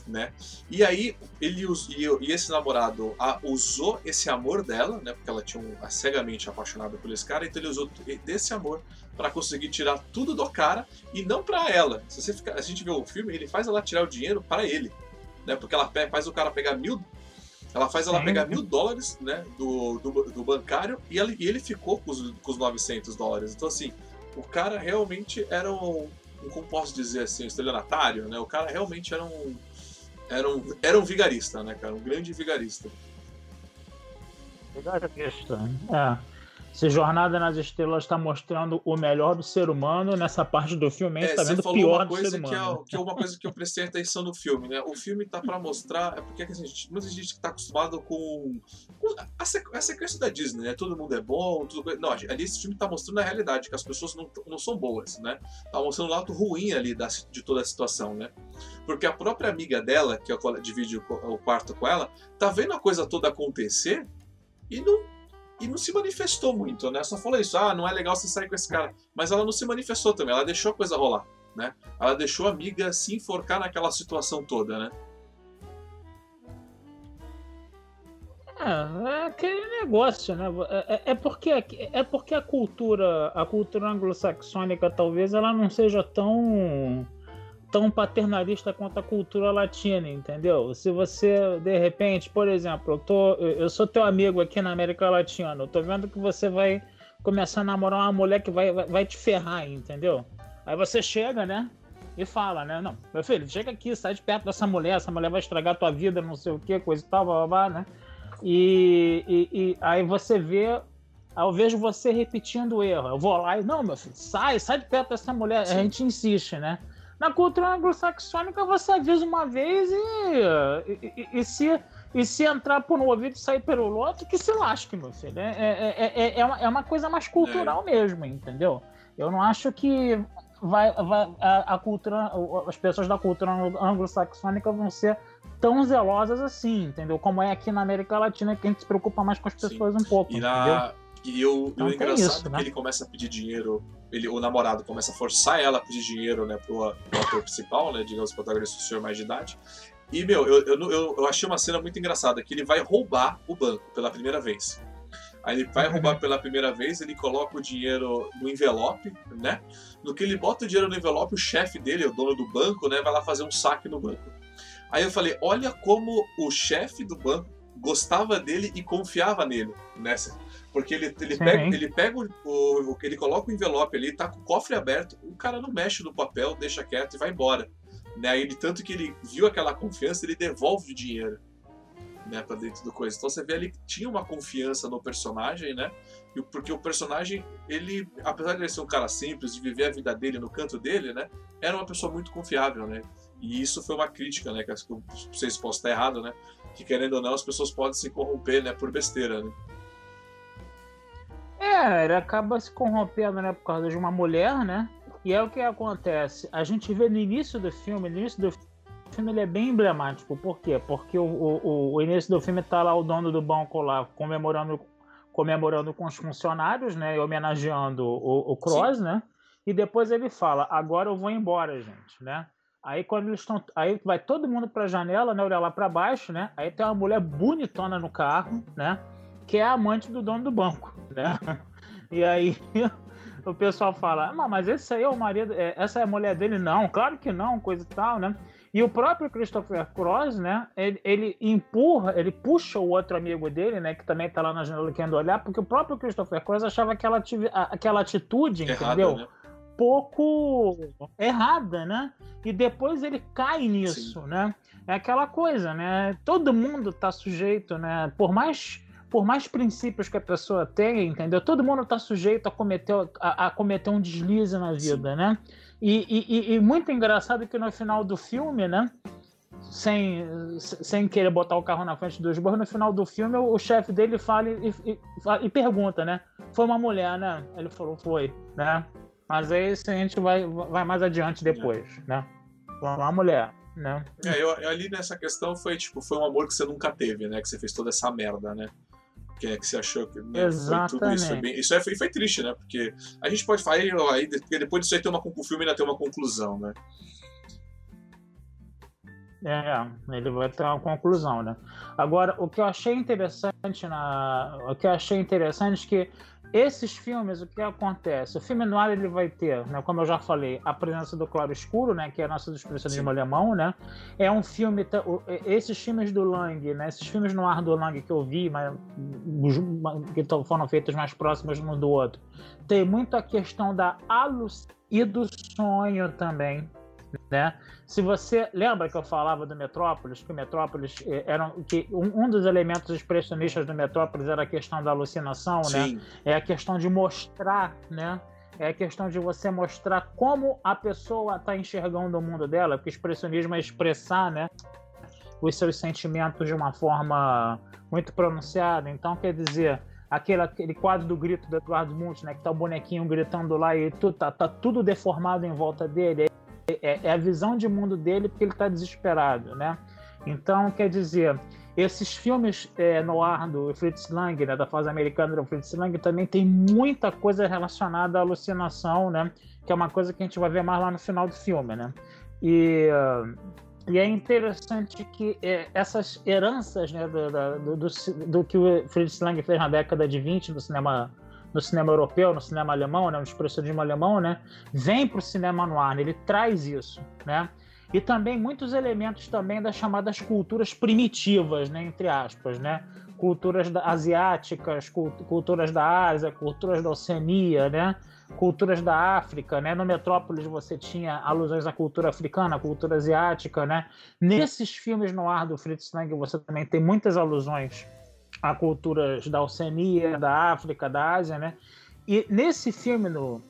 né? E aí ele e, esse namorado a- usou esse amor dela, né? Porque ela tinha um, a cegamente apaixonada por esse cara, então ele usou desse amor para conseguir tirar tudo do cara e não para ela. Se você a gente vê o filme, ele faz ela tirar o dinheiro para ele, né? Porque ela faz o cara pegar mil, ela faz ela Sim. pegar mil dólares, né? Do, do, do bancário e ele, e ele ficou com os, com os 900 dólares. Então assim, o cara realmente era um, um como posso dizer assim, um estelionatário, né? O cara realmente era um era um, era um vigarista, né, cara? Um grande vigarista. Vigarista. É. Se Jornada nas Estrelas está mostrando o melhor do ser humano, nessa parte do filme a gente É, está você vendo o pior do ser coisa que é, humano. que é uma coisa que eu prestei atenção no filme, né? O filme tá pra mostrar. É porque assim, a gente, muita gente tá acostumado com, com a, sequ- a sequência da Disney, né? Todo mundo é bom, tudo. Não, ali esse filme tá mostrando a realidade, que as pessoas não, não são boas, né? Tá mostrando o lado ruim ali da, de toda a situação, né? Porque a própria amiga dela, que é divide o, o quarto com ela, tá vendo a coisa toda acontecer e não. E não se manifestou muito, né? Só falou isso, ah, não é legal você sair com esse cara. Mas ela não se manifestou também, ela deixou a coisa rolar, né? Ela deixou a amiga se enforcar naquela situação toda, né? É, é aquele negócio, né? É, é- é porque, é porque a cultura, a cultura anglo-saxônica talvez ela não seja tão tão paternalista quanto a cultura latina, entendeu? Se você, de repente, por exemplo, eu, tô, eu sou teu amigo aqui na América Latina, eu tô vendo que você vai começar a namorar uma mulher que vai, vai, vai te ferrar, entendeu? Aí você chega, né? E fala, né? Não, meu filho, chega aqui, sai de perto dessa mulher, essa mulher vai estragar tua vida, não sei o que, coisa e tal, blá, blá, blá, né? E, e- e aí você vê, eu vejo você repetindo o erro. Eu vou lá e, não, meu filho, sai, sai de perto dessa mulher. Sim. A gente insiste, né? Na cultura anglo-saxônica você avisa uma vez e, e, e- e se, e se entrar por um ouvido e sair pelo outro, que se lasque, meu filho. É, é, é, é, é uma, é uma coisa mais cultural mesmo, entendeu? Eu não acho que vai, vai, a, a cultura, as pessoas da cultura anglo-saxônica vão ser tão zelosas assim, entendeu? Como é aqui na América Latina, que a gente se preocupa mais com as Sim. pessoas um pouco, E, entendeu? na, e eu, Então o engraçado isso, é né? que ele começa a pedir dinheiro, ele, o namorado começa a forçar ela a pedir dinheiro, né, pro, pro ator principal, né, digamos, protagonista, o senhor mais de idade. E, meu, eu, eu, eu, eu achei uma cena muito engraçada, que ele vai roubar o banco pela primeira vez. Aí ele vai roubar pela primeira vez, ele coloca o dinheiro no envelope, né? No que ele bota o dinheiro no envelope, o chefe dele, o dono do banco, né, vai lá fazer um saque no banco. Aí eu falei, olha como o chefe do banco gostava dele e confiava nele, né? Porque ele, ele Sim. pega, ele pega o, o, ele coloca o envelope ali, tá com o cofre aberto, o cara não mexe no papel, deixa quieto e vai embora. Né? Ele, tanto que ele viu aquela confiança, ele devolve o dinheiro. né, para dentro do coisa. Então você vê ali que tinha uma confiança no personagem, né? Porque o personagem, ele, apesar de ele ser um cara simples, de viver a vida dele no canto dele, né? Era uma pessoa muito confiável, né? E isso foi uma crítica, né? Que sei se posso estar errado, né? Que querendo ou não, as pessoas podem se corromper, né? Por besteira, né? É, ele acaba se corrompendo, né? Por causa de uma mulher, né? E é o que acontece. A gente vê no início do filme, no início do filme ele é bem emblemático. Por quê? Porque o, o, o início do filme tá lá o dono do banco lá comemorando, comemorando com os funcionários, né? E homenageando o, o Cross, Sim. né? E depois ele fala, agora eu vou embora, gente, né? Aí quando eles estão. Aí vai todo mundo pra janela, né? Olhar lá pra baixo, né? Aí tem uma mulher bonitona no carro, né? Que é amante do dono do banco, né? E aí o pessoal fala, ah, mas esse aí é o marido, é, essa é a mulher dele? Não, claro que não, coisa e tal, né? E o próprio Christopher Cross, né? Ele, ele, empurra, ele puxa o outro amigo dele, né? Que também tá lá na janela querendo olhar, porque o próprio Christopher Cross achava aquela, aquela atitude, Errada, entendeu? Né? Pouco errada, né? E depois ele cai nisso, Sim. né? É aquela coisa, né? Todo mundo tá sujeito, né? Por mais por mais princípios que a pessoa tenha, entendeu? Todo mundo está sujeito a cometer, a, a, cometer um deslize na vida, Sim. né? E, e, e, muito engraçado que no final do filme, né? Sem, sem querer botar o carro na frente dos burros, no final do filme o, o chefe dele fala e, e, e, pergunta, né? Foi uma mulher, né? Ele falou, foi, né? Mas aí a gente vai, vai mais adiante depois, é. né? Foi uma mulher. Né? É, eu, ali nessa questão foi tipo, foi um amor que você nunca teve, né? Que você fez toda essa merda, né? Que, é que você achou que né, foi tudo isso. Foi bem, isso é, foi, foi, triste, né? Porque a gente pode falar, aí, porque depois disso aí tem uma, o filme ainda tem uma conclusão, né? É, ele vai ter uma conclusão, né? Agora, o que eu achei interessante na, o que eu achei interessante é que esses filmes, o que acontece? O filme noir ele vai ter, né, como eu já falei, a presença do claro escuro, né, que é a nossa expressionismo alemão, né? É um filme, esses filmes do Lang, né, esses filmes noir do Lang que eu vi, mas que foram feitos mais próximos um do outro, tem muito a questão da alucinação e do sonho também, né? Se você lembra que eu falava do Metrópolis, que o Metrópolis eh, era que um, um dos elementos expressionistas do Metrópolis era a questão da alucinação, né? Sim. né? É a questão de mostrar, né? É a questão de você mostrar como a pessoa está enxergando o mundo dela, porque expressionismo é expressar, né? Os seus sentimentos de uma forma muito pronunciada. Então, quer dizer, aquele, aquele quadro do grito do Eduardo Munch, né? Que tá o bonequinho gritando lá e tu, tá, tá tudo deformado em volta dele é, é a visão de mundo dele porque ele está desesperado, né? Então, quer dizer, esses filmes é, no ar do Fritz Lang, né, da fase americana do Fritz Lang, também tem muita coisa relacionada à alucinação, né? Que é uma coisa que a gente vai ver mais lá no final do filme, né? E, e é interessante que é, essas heranças né, do, do, do, do, que o Fritz Lang fez na década de 20 no cinema no cinema europeu, no cinema alemão, né, no expressionismo alemão, né, vem para o cinema noir, né, ele traz isso, né, e também muitos elementos também das chamadas culturas primitivas, né, entre aspas, né, culturas asiáticas, culturas da Ásia, culturas da Oceania, né, culturas da África, né? No Metrópolis você tinha alusões à cultura africana, à cultura asiática, né? Nesses filmes no ar do Fritz Lang você também tem muitas alusões a culturas da Oceania, da África, da Ásia, né? E nesse filme, no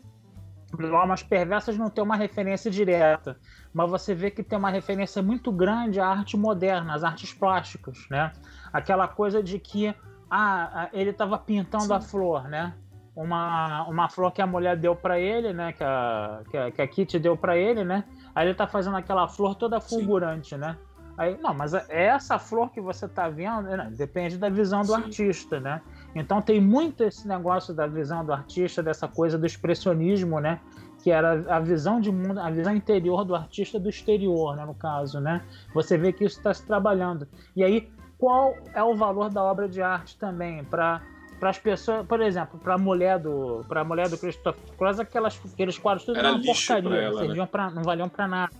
Almas Perversas, não tem uma referência direta, mas você vê que tem uma referência muito grande à arte moderna, às artes plásticas, né? Aquela coisa de que ah, ele estava pintando Sim. a flor, né? Uma, uma flor que a mulher deu para ele, né? Que a, que a, que a Kitty deu para ele, né? Aí ele está fazendo aquela flor toda fulgurante, Sim. né? Aí, não, mas é essa flor que você está vendo né, depende da visão do Sim. artista, né? Então tem muito esse negócio da visão do artista, dessa coisa do expressionismo, né? Que era a visão de mundo, a visão interior do artista do exterior, né? No caso, né? Você vê que isso está se trabalhando. E aí, qual é o valor da obra de arte também para para as pessoas, por exemplo, para a mulher do, para a mulher do Christopher Cross, aquelas aqueles quadros tudo era uma porcaria, ela, não, né? pra, não valiam para nada.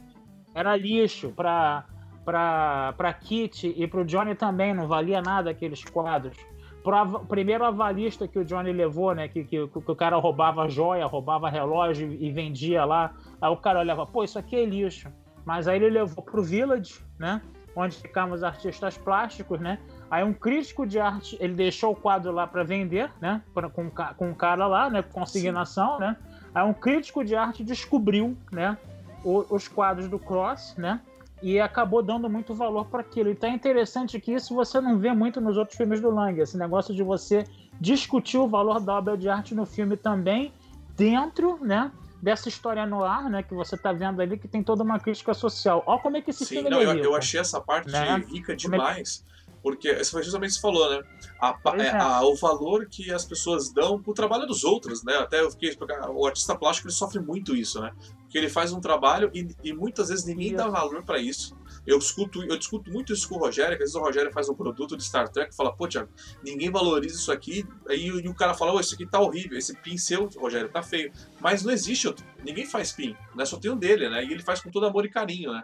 Era lixo para para Kit e para o Johnny também não valia nada aqueles quadros. Pro, primeiro avalista que o Johnny levou, né? Que, que, que, o cara roubava joia, roubava relógio e vendia lá. Aí o cara olhava, pô, isso aqui é lixo. Mas aí ele levou pro Village, né? Onde ficavam os artistas plásticos, né? Aí um crítico de arte, ele deixou o quadro lá para vender, né? Pra, com, com um cara lá, né? Consignação, né? Aí um crítico de arte descobriu, né? O, os quadros do Cross, né? E acabou dando muito valor para aquilo. E tá interessante que isso você não vê muito nos outros filmes do Lang. Esse negócio de você discutir o valor da obra de arte no filme também dentro, né? Dessa história no ar, né? Que você tá vendo ali, que tem toda uma crítica social. Olha como é que esse Sim, filme não, é eu, rico, eu achei essa parte né? rica Como é que- demais. Porque isso foi justamente o que você falou, né? A é, é. a- o valor que as pessoas dão pro trabalho dos outros, né? Até eu fiquei. O artista plástico ele sofre muito isso, né? Porque ele faz um trabalho e, e muitas vezes ninguém dá valor pra isso. Eu discuto, eu discuto muito isso com o Rogério, que às vezes o Rogério faz um produto de Star Trek e fala, pô, Thiago, ninguém valoriza isso aqui. Aí o- o cara fala, ô, isso aqui tá horrível, esse pincel, Rogério, tá feio. Mas não existe outro. Ninguém faz pin, né? Só tem um dele, né? E ele faz com todo amor e carinho, né?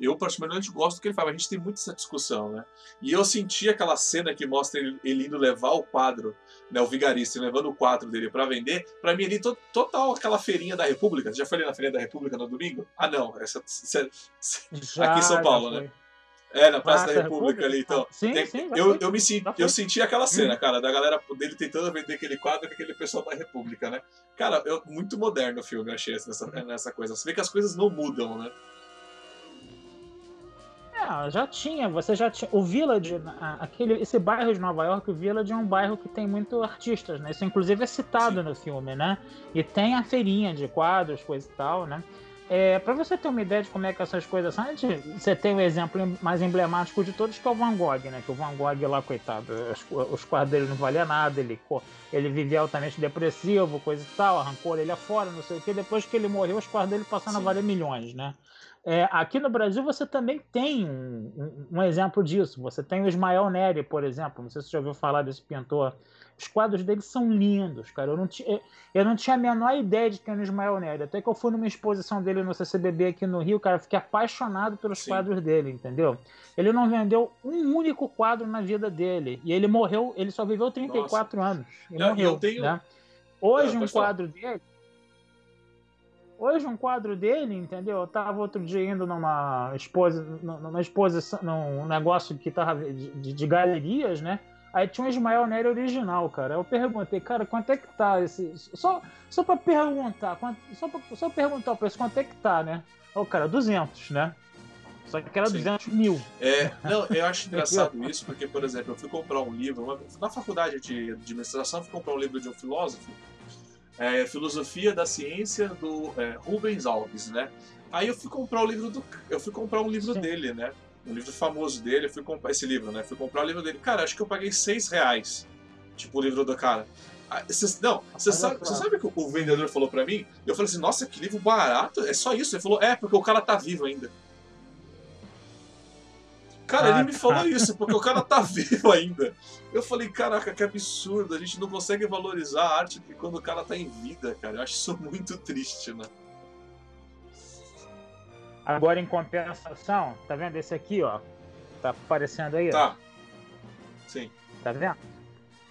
Eu, particularmente, gosto do que ele faz, mas a gente tem muito essa discussão, né? E eu senti aquela cena que mostra ele, ele indo levar o quadro, né, o vigarista, levando o quadro dele pra vender, pra mim ali, to- total aquela feirinha da República. Já foi ali na feirinha da República no domingo? Ah, não, essa, essa- Já, aqui em São Paulo, né? É, na Praça Praça da da República ali, então. Ah, sim, Tem- sim, eu, eu me senti, eu senti aquela cena, cara, da galera dele tentando vender aquele quadro com aquele pessoal da República, né? Cara, eu, muito moderno o filme, eu achei nessa, nessa coisa. Você vê que as coisas não mudam, né? É, já tinha, você já tinha. O Village, a- aquele, esse bairro de Nova York, o Village é um bairro que tem muito artistas, né? Isso inclusive é citado no filme, né? E tem a feirinha de quadros, coisa e tal, né? É, para você ter uma ideia de como é que essas coisas são, a gente- você tem o exemplo mais emblemático de todos, que é o Van Gogh, né? Que o Van Gogh lá, coitado, os, os quadros dele não valiam nada, ele, ele vivia altamente depressivo, coisa e tal, arrancou a orelha fora, não sei o que. Depois que ele morreu, os quadros dele passaram a Sim. valer milhões, né? É, aqui no Brasil você também tem um, um- exemplo disso. Você tem o Ismael Neri, por exemplo. Não sei se você já ouviu falar desse pintor. Os quadros dele são lindos, cara. Eu não, ti- eu- eu não tinha a menor ideia de quem era o Ismael Neri. Até que eu fui numa exposição dele no CCBB aqui no Rio, cara. eu Fiquei apaixonado pelos Sim. quadros dele, entendeu? Ele não vendeu um único quadro na vida dele. E ele morreu, ele só viveu 34 anos. E Não, e morreu. eu tenho- né? Hoje, Ah, um quadro dele. Hoje um quadro dele, entendeu? Eu tava outro dia indo numa, exposi numa exposição, num negócio que tava de, de- de galerias, né? Aí tinha um Ismael Nery original, cara. Eu perguntei, cara, quanto é que tá esse. Só, só pra perguntar, quanto- só pra, só perguntar o preço, quanto é que tá, né? Ô, cara, 200, né? Só que era Sim. 200 mil. É, não, eu acho engraçado isso, porque, por exemplo, eu fui comprar um livro, uma- na faculdade de administração, eu fui comprar um livro de um filósofo, é, Filosofia da Ciência, do é, Rubens Alves, né? Aí eu fui comprar o livro do. Eu fui comprar um livro Sim. dele, né? Um livro famoso dele, eu fui comprar esse livro, né? Fui comprar o livro dele. Cara, acho que eu paguei seis reais. Tipo, o livro do cara. Ah, cês- não, você Olha sabe, sabe o que o vendedor falou pra mim? Eu falei assim, nossa, que livro barato, é só isso. Ele falou, é, porque o cara tá vivo ainda. Cara, Ah, ele me tá. falou isso, porque o cara tá vivo ainda. Eu falei, caraca, que absurdo, a gente não consegue valorizar a arte quando o cara tá em vida, cara. Eu acho isso muito triste, né? Agora, em compensação, tá vendo esse aqui, ó? Tá aparecendo aí? ó? Tá. Sim. Tá vendo?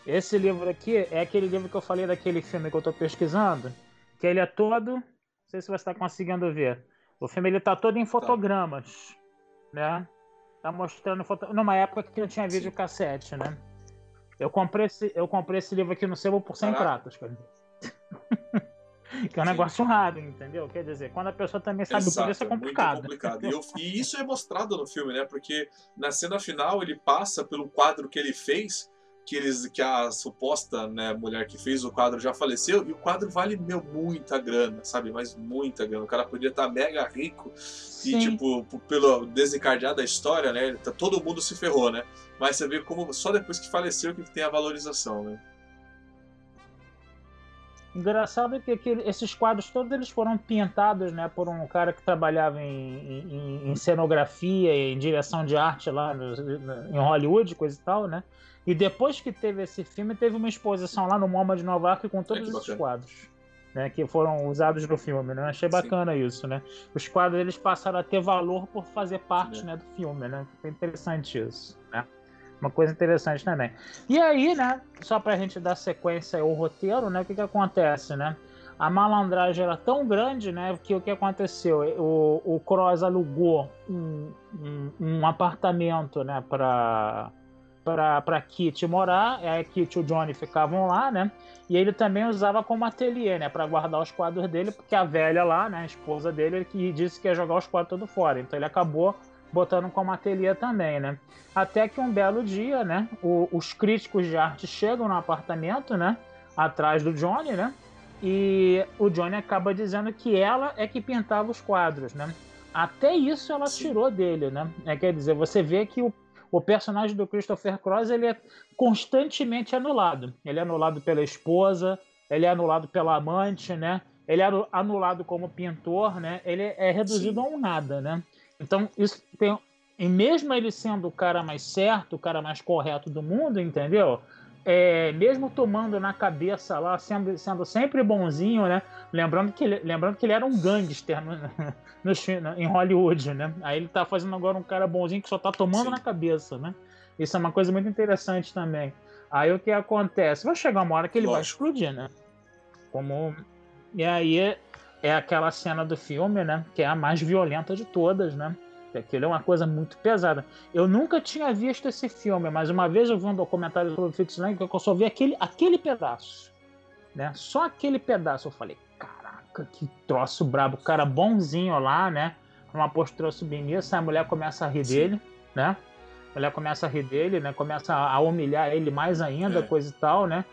Esse livro aqui é aquele livro que eu falei daquele filme que eu tô pesquisando, que ele é todo, não sei se você está conseguindo ver. O filme ele tá todo em fotogramas, né? Tá mostrando foto... numa época que não tinha Sim. videocassete, né? Eu comprei esse, eu comprei esse livro aqui no sebo por 100 Caraca. pratas, cara. que é um Sim. negócio raro, entendeu? Quer dizer, quando a pessoa também sabe o Exato, preço é complicado. complicado. E, eu- e isso é mostrado no filme, né? Porque na cena final ele passa pelo quadro que ele fez, que, eles, que a suposta né, mulher que fez o quadro já faleceu, e o quadro vale, meu, muita grana, sabe? Mas muita grana. O cara podia estar mega rico e, Sim. tipo, p- pelo desencadear da história, né? tá- Todo mundo se ferrou, né? Mas você vê como só depois que faleceu que tem a valorização, né? Engraçado que aquele- esses quadros todos eles foram pintados né, por um cara que trabalhava em, em- em cenografia e em direção de arte lá no- em Hollywood, coisa e tal, né? E depois que teve esse filme, teve uma exposição lá no MoMA de Nova York com todos que esses quadros. Né, que foram usados no filme, né? Achei Sim. bacana isso, né? Os quadros eles passaram a ter valor por fazer parte Sim. né, do filme, né? Foi interessante isso, né? Uma coisa interessante também. E aí, né, só pra gente dar sequência ao roteiro, né, o que que acontece, né? A malandragem era tão grande, né, que o que aconteceu? O, o Cross alugou um, um, um apartamento, né, pra, pra, pra Kitty morar, a Kitty e o Johnny ficavam lá, né? E ele também usava como ateliê, né? Pra guardar os quadros dele, porque a velha lá, né? A esposa dele, que disse que ia jogar os quadros todos fora. Então ele acabou botando como ateliê também, né? Até que um belo dia, né? O, os críticos de arte chegam no apartamento, né? Atrás do Johnny, né? E o Johnny acaba dizendo que ela é que pintava os quadros, né? Até isso ela Sim. tirou dele, né? É, quer dizer, você vê que o, o personagem do Christopher Cross ele é constantemente anulado. Ele é anulado pela esposa, ele é anulado pela amante, né? Ele é anulado como pintor, né? Ele é reduzido Sim. a um nada, né? Então, isso tem. E mesmo ele sendo o cara mais certo, o cara mais correto do mundo, entendeu? É, mesmo tomando na cabeça lá, sendo, sendo sempre bonzinho, né? Lembrando que ele, lembrando que ele era um gangster no, no, em Hollywood, né? Aí ele tá fazendo agora um cara bonzinho que só tá tomando Sim. na cabeça, né? Isso é uma coisa muito interessante também. Aí o que acontece? Vai chegar uma hora que ele Lógico. vai explodir, né? Como. E aí é aquela cena do filme, né? Que é a mais violenta de todas, né? Aquilo é uma coisa muito pesada. Eu nunca tinha visto esse filme, mas uma vez eu vi um documentário sobre o Fritz Lang que eu só vi aquele, aquele pedaço. Né? Só aquele pedaço. Eu falei, caraca, que troço brabo. O cara bonzinho lá, né? Uma postura submissa, a mulher começa a rir Sim. dele, né? A mulher começa a rir dele, né? Começa a humilhar ele mais ainda, é. coisa e tal, né?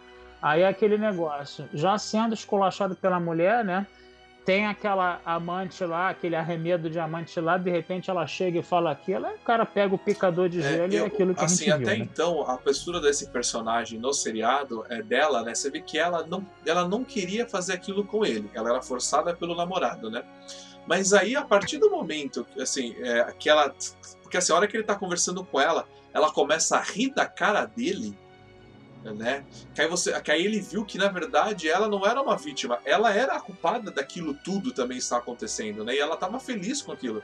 Aí é aquele negócio, já sendo esculachado pela mulher, né? Tem aquela amante lá, aquele arremedo de amante lá, de repente ela chega e fala aquilo, o cara pega o picador de é, gelo é, eu, e é aquilo que assim, a gente até viu, né? então, a postura desse personagem no seriado é dela, né? Você vê que ela não, ela não queria fazer aquilo com ele, ela era forçada pelo namorado, né? Mas aí, a partir do momento, assim, é, que ela. Porque assim, a hora que ele tá conversando com ela, ela começa a rir da cara dele né? Que aí, você, que aí ele viu que na verdade ela não era uma vítima, ela era a culpada daquilo tudo também está acontecendo, né? E ela estava feliz com aquilo.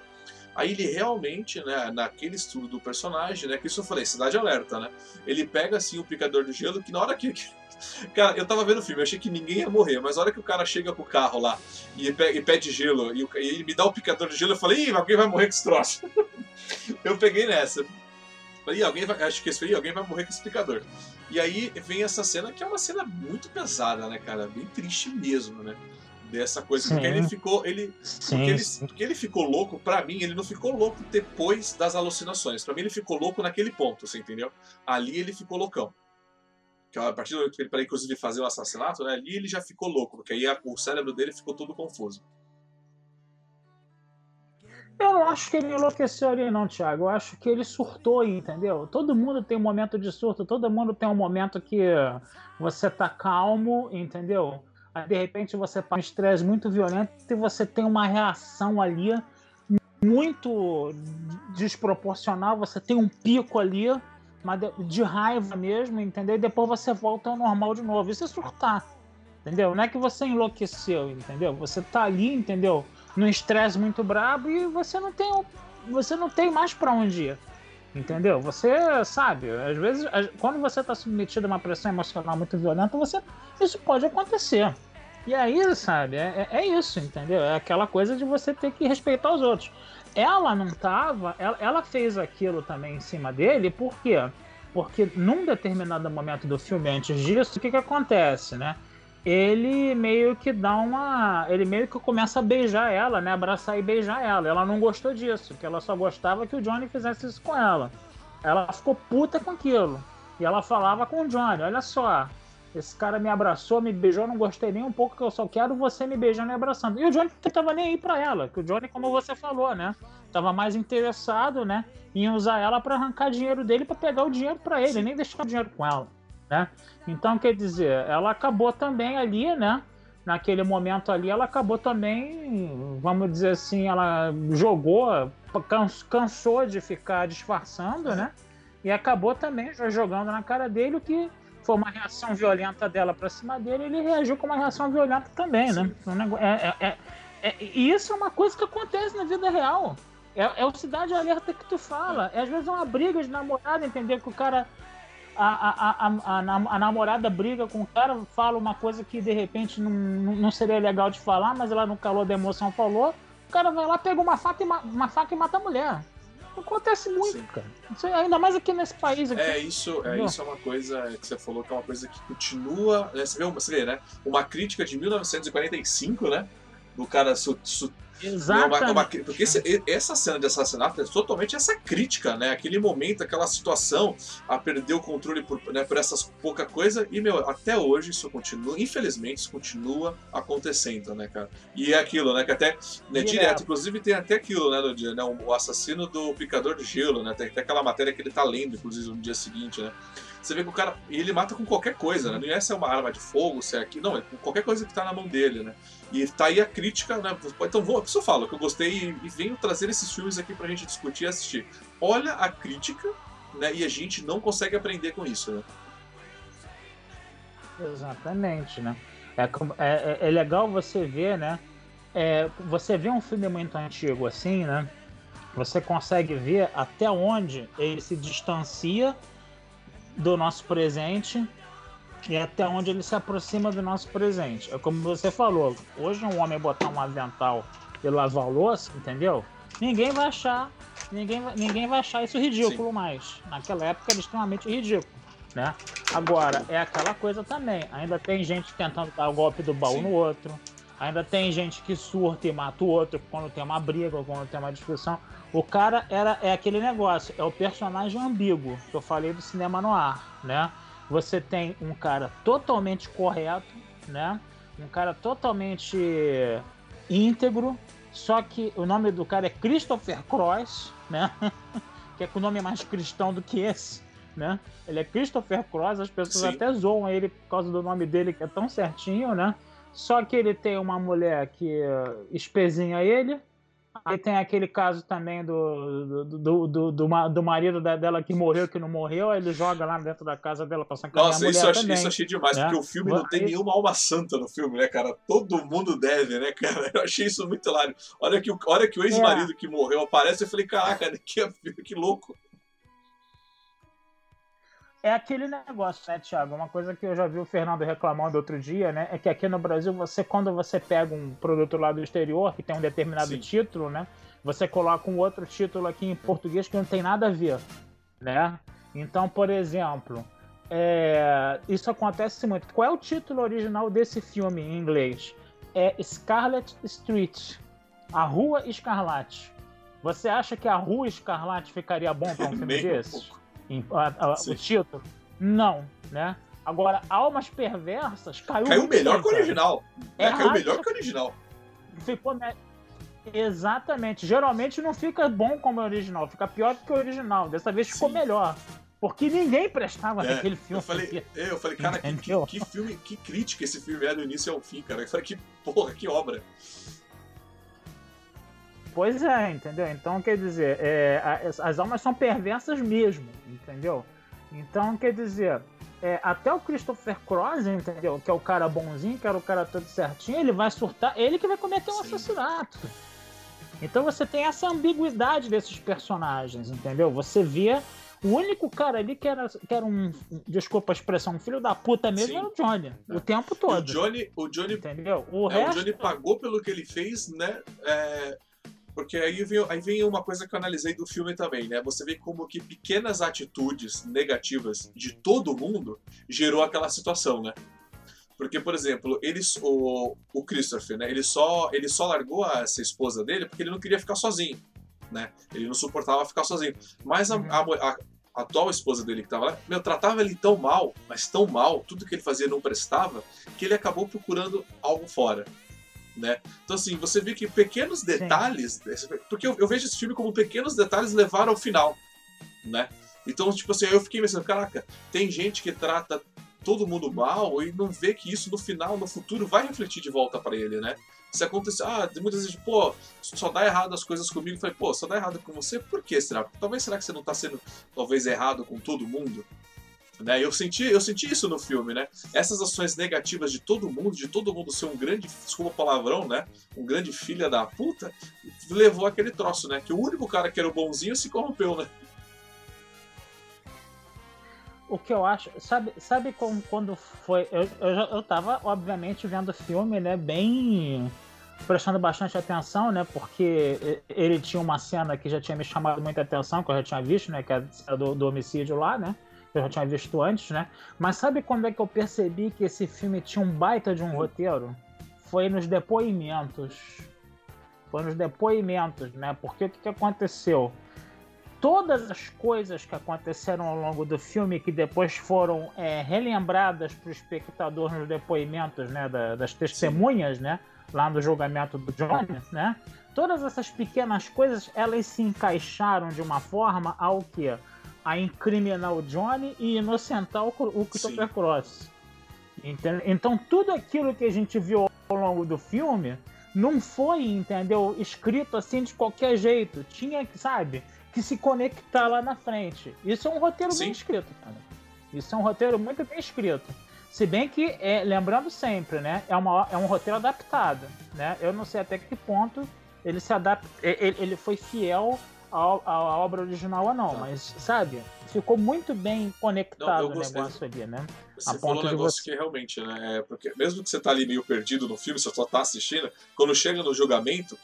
Aí ele realmente, né, naquele estudo do personagem, né, que isso eu falei, cidade alerta, né? Ele pega assim o picador de gelo que na hora que Cara, eu tava vendo o filme, achei que ninguém ia morrer, mas na hora que o cara chega com o carro lá e, pede, e pede gelo e, e ele me dá o picador de gelo, eu falei, ih, alguém vai morrer com esse troço. eu peguei nessa. Falei, alguém vai, acho que esse aí, alguém vai morrer com esse picador. E aí vem essa cena que é uma cena muito pesada, né, cara? Bem triste mesmo, né? Dessa coisa. Sim. Porque ele ficou. Ele, sim, porque, ele, porque ele ficou louco, pra mim, ele não ficou louco depois das alucinações. Pra mim, ele ficou louco naquele ponto, você entendeu? Ali ele ficou loucão. Que a partir do momento que ele, para inclusive fazer o assassinato, né? Ali ele já ficou louco, porque aí a, o cérebro dele ficou todo confuso. Eu não acho que ele enlouqueceu ali, não, Thiago. Eu acho que ele surtou, entendeu? Todo mundo tem um momento de surto, todo mundo tem um momento que você tá calmo, entendeu? Aí de repente você passa um estresse muito violento e você tem uma reação ali muito desproporcional, você tem um pico ali, mas de raiva mesmo, entendeu? E depois você volta ao normal de novo. Isso é surtar, entendeu? Não é que você enlouqueceu, entendeu? Você tá ali, entendeu? Num estresse muito brabo e você não tem você não tem mais para onde ir. Entendeu? Você sabe, às vezes, quando você está submetido a uma pressão emocional muito violenta, você isso pode acontecer. E aí, sabe, é, é, é isso, entendeu? É aquela coisa de você ter que respeitar os outros. Ela não tava, ela, ela fez aquilo também em cima dele, por quê? Porque num determinado momento do filme, antes disso, o que que acontece, né? Ele meio que dá uma. Ele meio que começa a beijar ela, né? Abraçar e beijar ela. Ela não gostou disso, porque ela só gostava que o Johnny fizesse isso com ela. Ela ficou puta com aquilo. E ela falava com o Johnny: Olha só, esse cara me abraçou, me beijou, não gostei nem um pouco, que eu só quero você me beijando e abraçando. E o Johnny não tava nem aí pra ela, que o Johnny, como você falou, né? Tava mais interessado, né? Em usar ela para arrancar dinheiro dele para pegar o dinheiro para ele, nem deixar o dinheiro com ela né? Então, quer dizer, ela acabou também ali, né? Naquele momento ali, ela acabou também, vamos dizer assim, ela jogou, cansou de ficar disfarçando, né? E acabou também jogando na cara dele o que foi uma reação violenta dela para cima dele, ele reagiu com uma reação violenta também, né? É, é, é, é, e isso é uma coisa que acontece na vida real. É, é o cidade alerta que tu fala. É, às vezes é uma briga de namorada, entender que o cara a, a, a, a, namorada briga com o cara, fala uma coisa que de repente não, não seria legal de falar, mas ela no calor da emoção falou. O cara vai lá, pega uma faca e, uma faca e mata a mulher. Acontece muito, Sim. cara. Isso, ainda mais aqui nesse país. Aqui. É, isso é, isso é uma coisa que você falou que é uma coisa que continua. Né? Você, vê, você vê, né? Uma crítica de 1945, né? Do cara su, su, Exatamente. Uma, uma, porque esse, essa cena de assassinato é totalmente essa crítica, né? Aquele momento, aquela situação, a perder o controle por, né, por essas pouca coisa. E, meu, até hoje isso continua, infelizmente, isso continua acontecendo, né, cara? E é aquilo, né? Que até, né, direto, inclusive tem até aquilo, né, no dia, né? O assassino do picador de gelo, né? Tem até aquela matéria que ele tá lendo, inclusive, no dia seguinte, né? Você vê que o cara. E ele mata com qualquer coisa, né? Não é se é uma arma de fogo, se é aqui. Não, é com qualquer coisa que tá na mão dele, né? E tá aí a crítica, né? Então, vou, isso eu falo, que eu gostei e, venho trazer esses filmes aqui pra gente discutir e assistir. Olha a crítica, né? E a gente não consegue aprender com isso, né? Exatamente, né? É, é, é legal você ver, né? É, você vê um filme muito antigo assim, né? Você consegue ver até onde ele se distancia do nosso presente e até onde ele se aproxima do nosso presente. É como você falou, hoje um homem botar um avental e lavar louça, entendeu? Ninguém vai achar, ninguém, ninguém vai achar isso ridículo Sim. mais. Naquela época era extremamente ridículo, né? Agora, é aquela coisa também, ainda tem gente tentando dar o golpe do baú Sim. no outro, ainda tem gente que surta e mata o outro quando tem uma briga ou quando tem uma discussão. O cara era é aquele negócio, é o personagem ambíguo que eu falei do cinema no ar, né? Você tem um cara totalmente correto, né? Um cara totalmente íntegro, só que o nome do cara é Christopher Cross, né? que é com o nome mais cristão do que esse, né? Ele é Christopher Cross, as pessoas Sim. até zoam ele por causa do nome dele que é tão certinho, né? Só que ele tem uma mulher que espezinha ele, Aí tem aquele caso também do, do, do, do, do marido dela que morreu, que não morreu, aí ele joga lá dentro da casa dela pra sacanear Nossa, a isso, eu achei, isso achei demais, né? porque o filme não tem nenhuma alma santa no filme, né, cara? Todo mundo deve, né, cara? Eu achei isso muito hilário. Olha que, olha que o ex-marido é. que morreu aparece, eu falei, caraca, que, que louco é aquele negócio, né, Thiago? Uma coisa que eu já vi o Fernando reclamando outro dia, né? É que aqui no Brasil, você, quando você pega um produto lá do exterior, que tem um determinado Sim. título, né? Você coloca um outro título aqui em português que não tem nada a ver, né? Então, por exemplo, é... isso acontece muito. Qual é o título original desse filme em inglês? É Scarlet Street, A Rua Escarlate. Você acha que a Rua Escarlate ficaria bom para um filme desse? Um em, a, a, o título? Não, né? Agora, Almas Perversas caiu. Caiu melhor bem, que o original. É, caiu melhor que o original. Ficou. Me... Exatamente. Geralmente não fica bom como o original, fica pior do que o original. Dessa vez ficou Sim. melhor. Porque ninguém prestava é, naquele filme. Eu falei, é, eu falei cara, que, que, que, filme, que crítica esse filme é do início ao fim, cara. Eu falei, que porra, que obra. Pois é, entendeu? Então, quer dizer, é, as, as, almas são perversas mesmo, entendeu? Então, quer dizer, é, até o Christopher Cross, entendeu? Que é o cara bonzinho, que era o cara todo certinho, ele vai surtar, ele que vai cometer um Sim. assassinato. Então você tem essa ambiguidade desses personagens, entendeu? Você vê o único cara ali que era, que era um, desculpa a expressão, um filho da puta mesmo Sim. era o Johnny. É. O tempo todo. o Johnny, o Johnny, entendeu? O, é, resto... o Johnny pagou pelo que ele fez, né? É, porque aí vem, aí vem uma coisa que eu analisei do filme também, né? Você vê como que pequenas atitudes negativas de todo mundo gerou aquela situação, né? Porque, por exemplo, eles, o, o Christopher, né? Ele só, ele só largou essa esposa dele porque ele não queria ficar sozinho, né? Ele não suportava ficar sozinho. Mas a, uhum. a, a, a atual esposa dele que tava lá, meu, tratava ele tão mal, mas tão mal, tudo que ele fazia não prestava, que ele acabou procurando algo fora né? Então, assim, você vê que pequenos detalhes. Sim. Porque eu, eu, vejo esse filme como pequenos detalhes levaram ao final, né? Então, tipo assim, eu fiquei pensando, caraca, tem gente que trata todo mundo mal e não vê que isso no final, no futuro, vai refletir de volta para ele, né? Se acontecer, ah, muitas vezes, pô, só dá errado as coisas comigo. Eu falei, pô, só dá errado com você, por que será? Talvez será que você não tá sendo, talvez, errado com todo mundo? Né? Eu, senti, eu senti isso no filme, né? Essas ações negativas de todo mundo, de todo mundo ser um grande, desculpa o palavrão, né? Um grande filha da puta, levou aquele troço, né? Que o único cara que era o bonzinho se corrompeu, né? O que eu acho, sabe, sabe como, quando foi. Eu, eu, eu tava, obviamente, vendo o filme, né? Bem prestando bastante atenção, né? Porque ele tinha uma cena que já tinha me chamado muita atenção, que eu já tinha visto, né? Que é a cena do, do homicídio lá, né? Eu já tinha visto antes, né? Mas sabe quando é que eu percebi que esse filme tinha um baita de um roteiro? Foi nos depoimentos. Foi nos depoimentos, né? Porque o que, que aconteceu? todas as coisas que aconteceram ao longo do filme, que depois foram é, relembradas para o espectador nos depoimentos né, da, das testemunhas, né, lá no julgamento do Johnny, né, todas essas pequenas coisas elas se encaixaram de uma forma ao que a incriminar o Johnny e inocentar o, o Christopher Cross. Então tudo aquilo que a gente viu ao longo do filme não foi, entendeu, escrito assim de qualquer jeito. Tinha que, sabe? que se conectar lá na frente. Isso é um roteiro Sim. bem escrito, cara. Isso é um roteiro muito bem escrito. Se bem que, é, lembrando sempre, né? É, uma, é um roteiro adaptado, né? Eu não sei até que ponto ele se adapta, ele, ele foi fiel à, à obra original ou não, tá. mas, sabe? Ficou muito bem conectado não, o negócio ali, né? Você a falou um negócio você... que realmente, né? É porque mesmo que você tá ali meio perdido no filme, você só tá assistindo, quando chega no julgamento,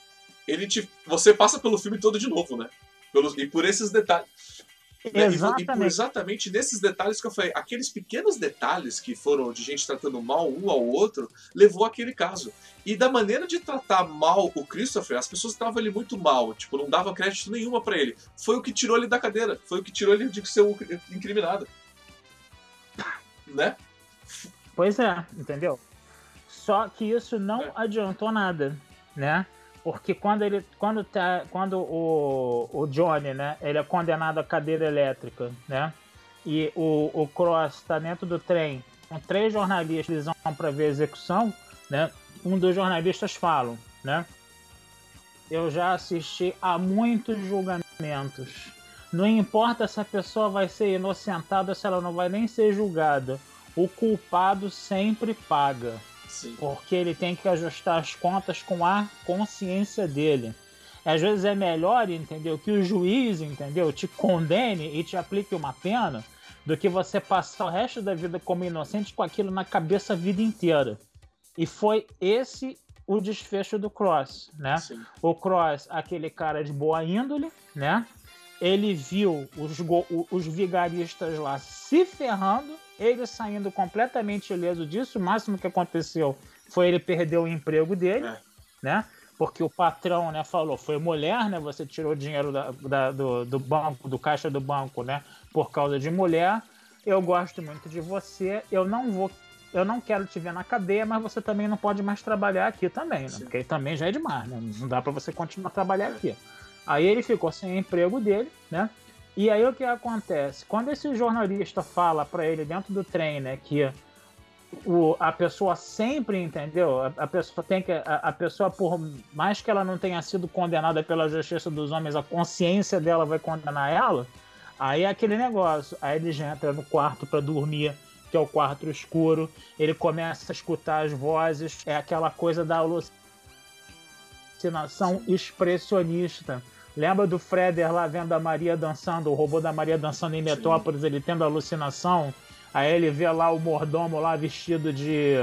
ele te, você passa pelo filme todo de novo, né? Pelos, e por esses detalhes. Exatamente. Né? E, por exatamente nesses detalhes que eu falei, aqueles pequenos detalhes que foram de gente tratando mal um ao outro, levou aquele caso. E da maneira de tratar mal o Christopher, as pessoas tratavam ele muito mal, tipo, não dava crédito nenhuma para ele. Foi o que tirou ele da cadeira, foi o que tirou ele de ser incriminado. Né? Pois é, entendeu? Só que isso não é. adiantou nada, né? Porque quando ele. Quando, tá, quando o, o Johnny, né? Ele é condenado à cadeira elétrica, né? E o, o Cross está dentro do trem com três jornalistas eles vão para ver a execução, né? Um dos jornalistas falam, né? Eu já assisti a muitos julgamentos. Não importa se a pessoa vai ser inocentada, se ela não vai nem ser julgada. O culpado sempre paga. Sim. Porque ele tem que ajustar as contas com a consciência dele. Às vezes é melhor, entendeu, que o juiz, entendeu, te condene e te aplique uma pena do que você passar o resto da vida como inocente com aquilo na cabeça a vida inteira. E foi esse o desfecho do Cross, né? Sim. O Cross, aquele cara de boa índole, né? Ele viu os, os vigaristas lá se ferrando ele saindo completamente ileso disso, o máximo que aconteceu foi ele perder o emprego dele, é. né? Porque o patrão, né, falou, foi mulher, né? Você tirou dinheiro da, da, do, do banco, do caixa do banco, né? Por causa de mulher. Eu gosto muito de você. Eu não vou eu não quero te ver na cadeia, mas você também não pode mais trabalhar aqui também, né? Porque aí também já é demais, né? Não dá para você continuar a trabalhar aqui. Aí ele ficou sem emprego dele, né? E aí o que acontece? Quando esse jornalista fala para ele dentro do trem, né, que o, a pessoa sempre, entendeu? A, a pessoa tem que. A, a, pessoa, por mais que ela não tenha sido condenada pela justiça dos homens, a consciência dela vai condenar ela. Aí é aquele negócio. Aí ele já entra no quarto para dormir, que é o quarto escuro. Ele começa a escutar as vozes. É aquela coisa da alucinação expressionista Lembra do Freder lá vendo a Maria dançando, o robô da Maria dançando em Metrópolis, Sim. ele tendo alucinação? Aí ele vê lá o mordomo lá vestido de,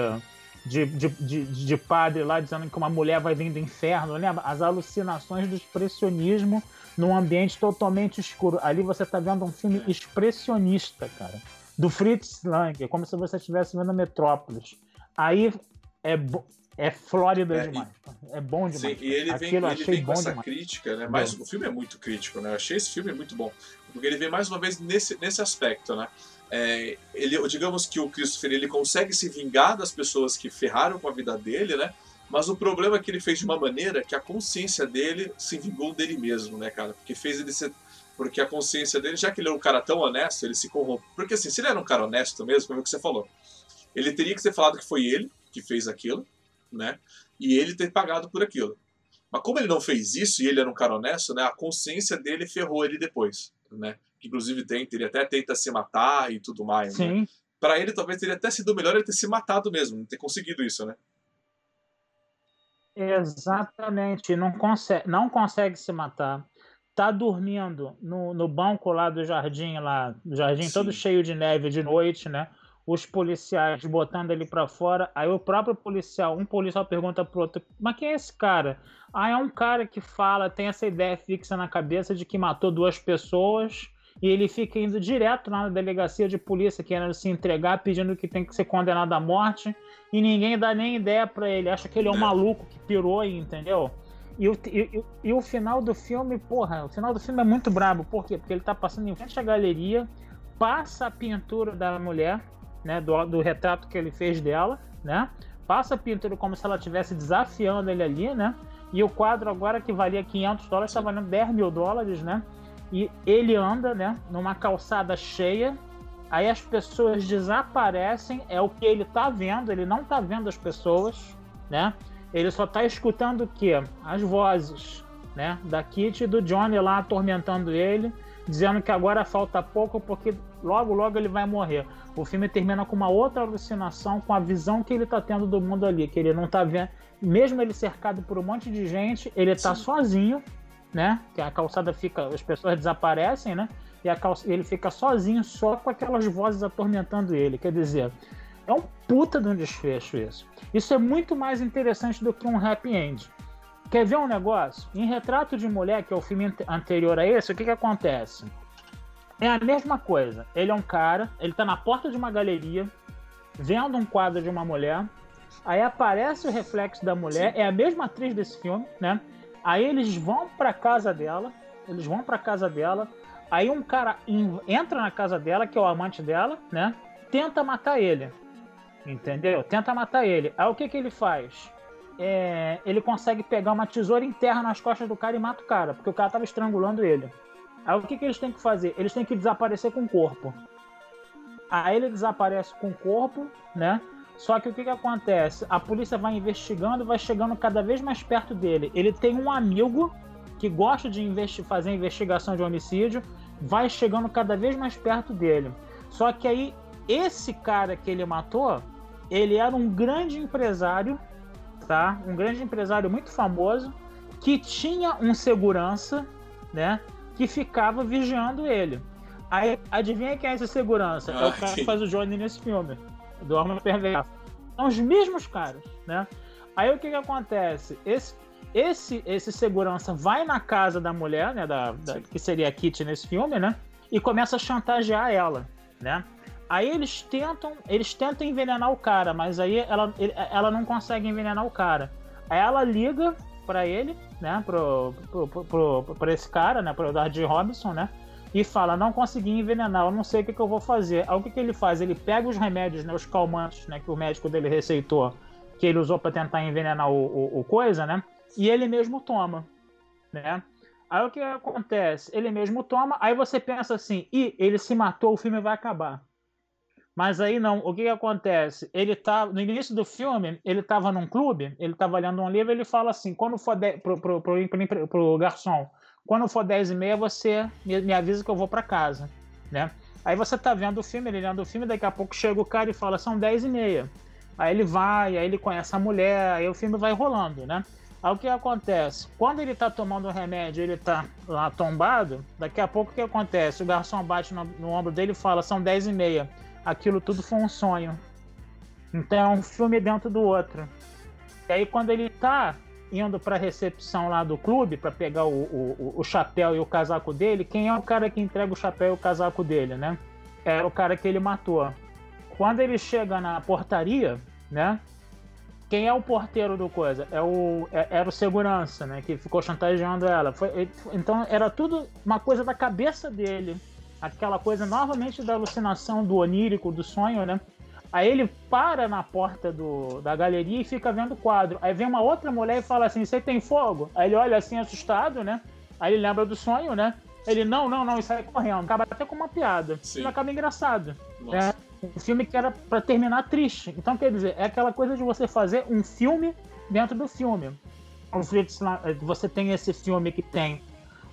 de, de, de, de padre lá, dizendo que uma mulher vai vir do inferno. Lembra? As alucinações do expressionismo num ambiente totalmente escuro. Ali você está vendo um filme expressionista, cara. Do Fritz Lang, como se você estivesse vendo Metrópolis. Aí é, é Flórida é, demais. E, é bom demais. Sim, e ele vem, Aquilo ele vem com essa demais. crítica, né? Mas o filme é muito crítico, né? Eu achei esse filme muito bom. Porque ele vem mais uma vez nesse, nesse aspecto, né? É, ele, digamos que o Christopher ele consegue se vingar das pessoas que ferraram com a vida dele, né? Mas o problema é que ele fez de uma maneira que a consciência dele se vingou dele mesmo, né, cara? Porque fez ele ser. Porque a consciência dele, já que ele era um cara tão honesto, ele se corrompeu. Porque assim, se ele era um cara honesto mesmo, como é que você falou, ele teria que ter falado que foi ele que fez aquilo, né? E ele ter pagado por aquilo. Mas como ele não fez isso e ele era um cara honesto, né? A consciência dele ferrou ele depois, né? Inclusive tenta, ele até tenta se matar e tudo mais. Né? Sim. Né? Para ele talvez teria até sido melhor ele ter se matado mesmo, ter conseguido isso, né? Exatamente, não consegue, não consegue se matar. Tá dormindo no, no banco lá do jardim lá, jardim Sim. todo cheio de neve de noite, né? Os policiais botando ele para fora. Aí o próprio policial, um policial pergunta pro outro: Mas quem é esse cara? Ah, é um cara que fala, tem essa ideia fixa na cabeça de que matou duas pessoas e ele fica indo direto lá na delegacia de polícia, querendo se entregar, pedindo que tem que ser condenado à morte, e ninguém dá nem ideia para ele, acha que ele é um é. maluco que pirou aí, entendeu? E o, e, e, o final do filme, porra, o final do filme é muito brabo, por quê? Porque ele tá passando em frente à galeria, passa a pintura da mulher, né, do, do retrato que ele fez dela, né? Passa a pintura como se ela estivesse desafiando ele ali, né? E o quadro agora que valia 500 dólares está valendo 10 mil dólares, né? E ele anda, né, numa calçada cheia. Aí as pessoas desaparecem, é o que ele tá vendo, ele não tá vendo as pessoas, né? Ele só tá escutando o quê? As vozes, né, da Kitty e do Johnny lá atormentando ele dizendo que agora falta pouco porque logo, logo ele vai morrer. O filme termina com uma outra alucinação, com a visão que ele está tendo do mundo ali, que ele não está vendo. Mesmo ele cercado por um monte de gente, ele está sozinho, né? Que a calçada fica, as pessoas desaparecem, né? E calça, ele fica sozinho, só com aquelas vozes atormentando ele. Quer dizer, é um puta de um desfecho isso. Isso é muito mais interessante do que um happy end. Quer ver um negócio? Em Retrato de Mulher, que é o filme anterior a esse, o que, que acontece? É a mesma coisa. Ele é um cara, ele tá na porta de uma galeria, vendo um quadro de uma mulher, aí aparece o reflexo da mulher, é a mesma atriz desse filme, né? Aí eles vão pra casa dela, eles vão pra casa dela, aí um cara entra na casa dela, que é o amante dela, né? Tenta matar ele. Entendeu? Tenta matar ele. Aí o que que ele faz? É, ele consegue pegar uma tesoura em terra nas costas do cara e mata o cara, porque o cara tava estrangulando ele. Aí o que, que eles têm que fazer? Eles têm que desaparecer com o corpo. Aí ele desaparece com o corpo, né? Só que o que, que acontece? A polícia vai investigando, vai chegando cada vez mais perto dele. Ele tem um amigo que gosta de investi fazer investigação de homicídio, vai chegando cada vez mais perto dele. Só que aí, esse cara que ele matou, ele era um grande empresário tá? Um grande empresário muito famoso que tinha um segurança, né? Que ficava vigiando ele. Aí, adivinha quem é esse segurança? Ah, é o cara sim. que faz o Johnny nesse filme, do Arma Perversa. São os mesmos caras, né? Aí o que que acontece? Esse, esse, esse segurança vai na casa da mulher, né? Da, da, que seria a Kitty nesse filme, né? E começa a chantagear ela, né? Aí eles tentam, eles tentam envenenar o cara, mas aí ela, ela não consegue envenenar o cara. Aí ela liga para ele, né, pro, pro, pro, pro, esse cara, né, pro Dardy Robinson, né, e fala, não consegui envenenar, eu não sei o que, que eu vou fazer. Aí o que, que ele faz? Ele pega os remédios, né, os calmantes, né, que o médico dele receitou, que ele usou para tentar envenenar o, o, o, coisa, né, e ele mesmo toma, né. Aí o que acontece? Ele mesmo toma, aí você pensa assim, e ele se matou, o filme vai acabar. Mas aí não, o que, que acontece? Ele tá no início do filme, ele estava num clube, ele estava lendo um livro, ele fala assim, quando for de, pro, pro, pro, pro, garçom, quando for 10 e meia, você me, me avisa que eu vou para casa, né? Aí você tá vendo o filme, ele lendo o filme, daqui a pouco chega o cara e fala, são 10 e meia. Aí ele vai, aí ele conhece a mulher, aí o filme vai rolando, né? Aí o que acontece? Quando ele tá tomando o remédio, ele tá lá tombado, daqui a pouco o que acontece? O garçom bate no, no ombro dele e fala, são 10 e meia aquilo tudo foi um sonho. Então é um filme dentro do outro. E aí quando ele tá indo para a recepção lá do clube para pegar o, o, o, chapéu e o casaco dele, quem é o cara que entrega o chapéu e o casaco dele, né? Era o cara que ele matou. Quando ele chega na portaria, né? Quem é o porteiro do coisa? É o, é, era o segurança, né? Que ficou chantageando ela. Foi, então era tudo uma coisa da cabeça dele aquela coisa novamente da alucinação, do onírico, do sonho, né? Aí ele para na porta do, da galeria e fica vendo o quadro. Aí vem uma outra mulher e fala assim: Você tem fogo? Aí ele olha assim, assustado, né? Aí ele lembra do sonho, né? Ele, não, não, não, e sai correndo. Acaba até com uma piada. Sim. E acaba engraçado. É um filme que era para terminar triste. Então, quer dizer, é aquela coisa de você fazer um filme dentro do filme. Você tem esse filme que tem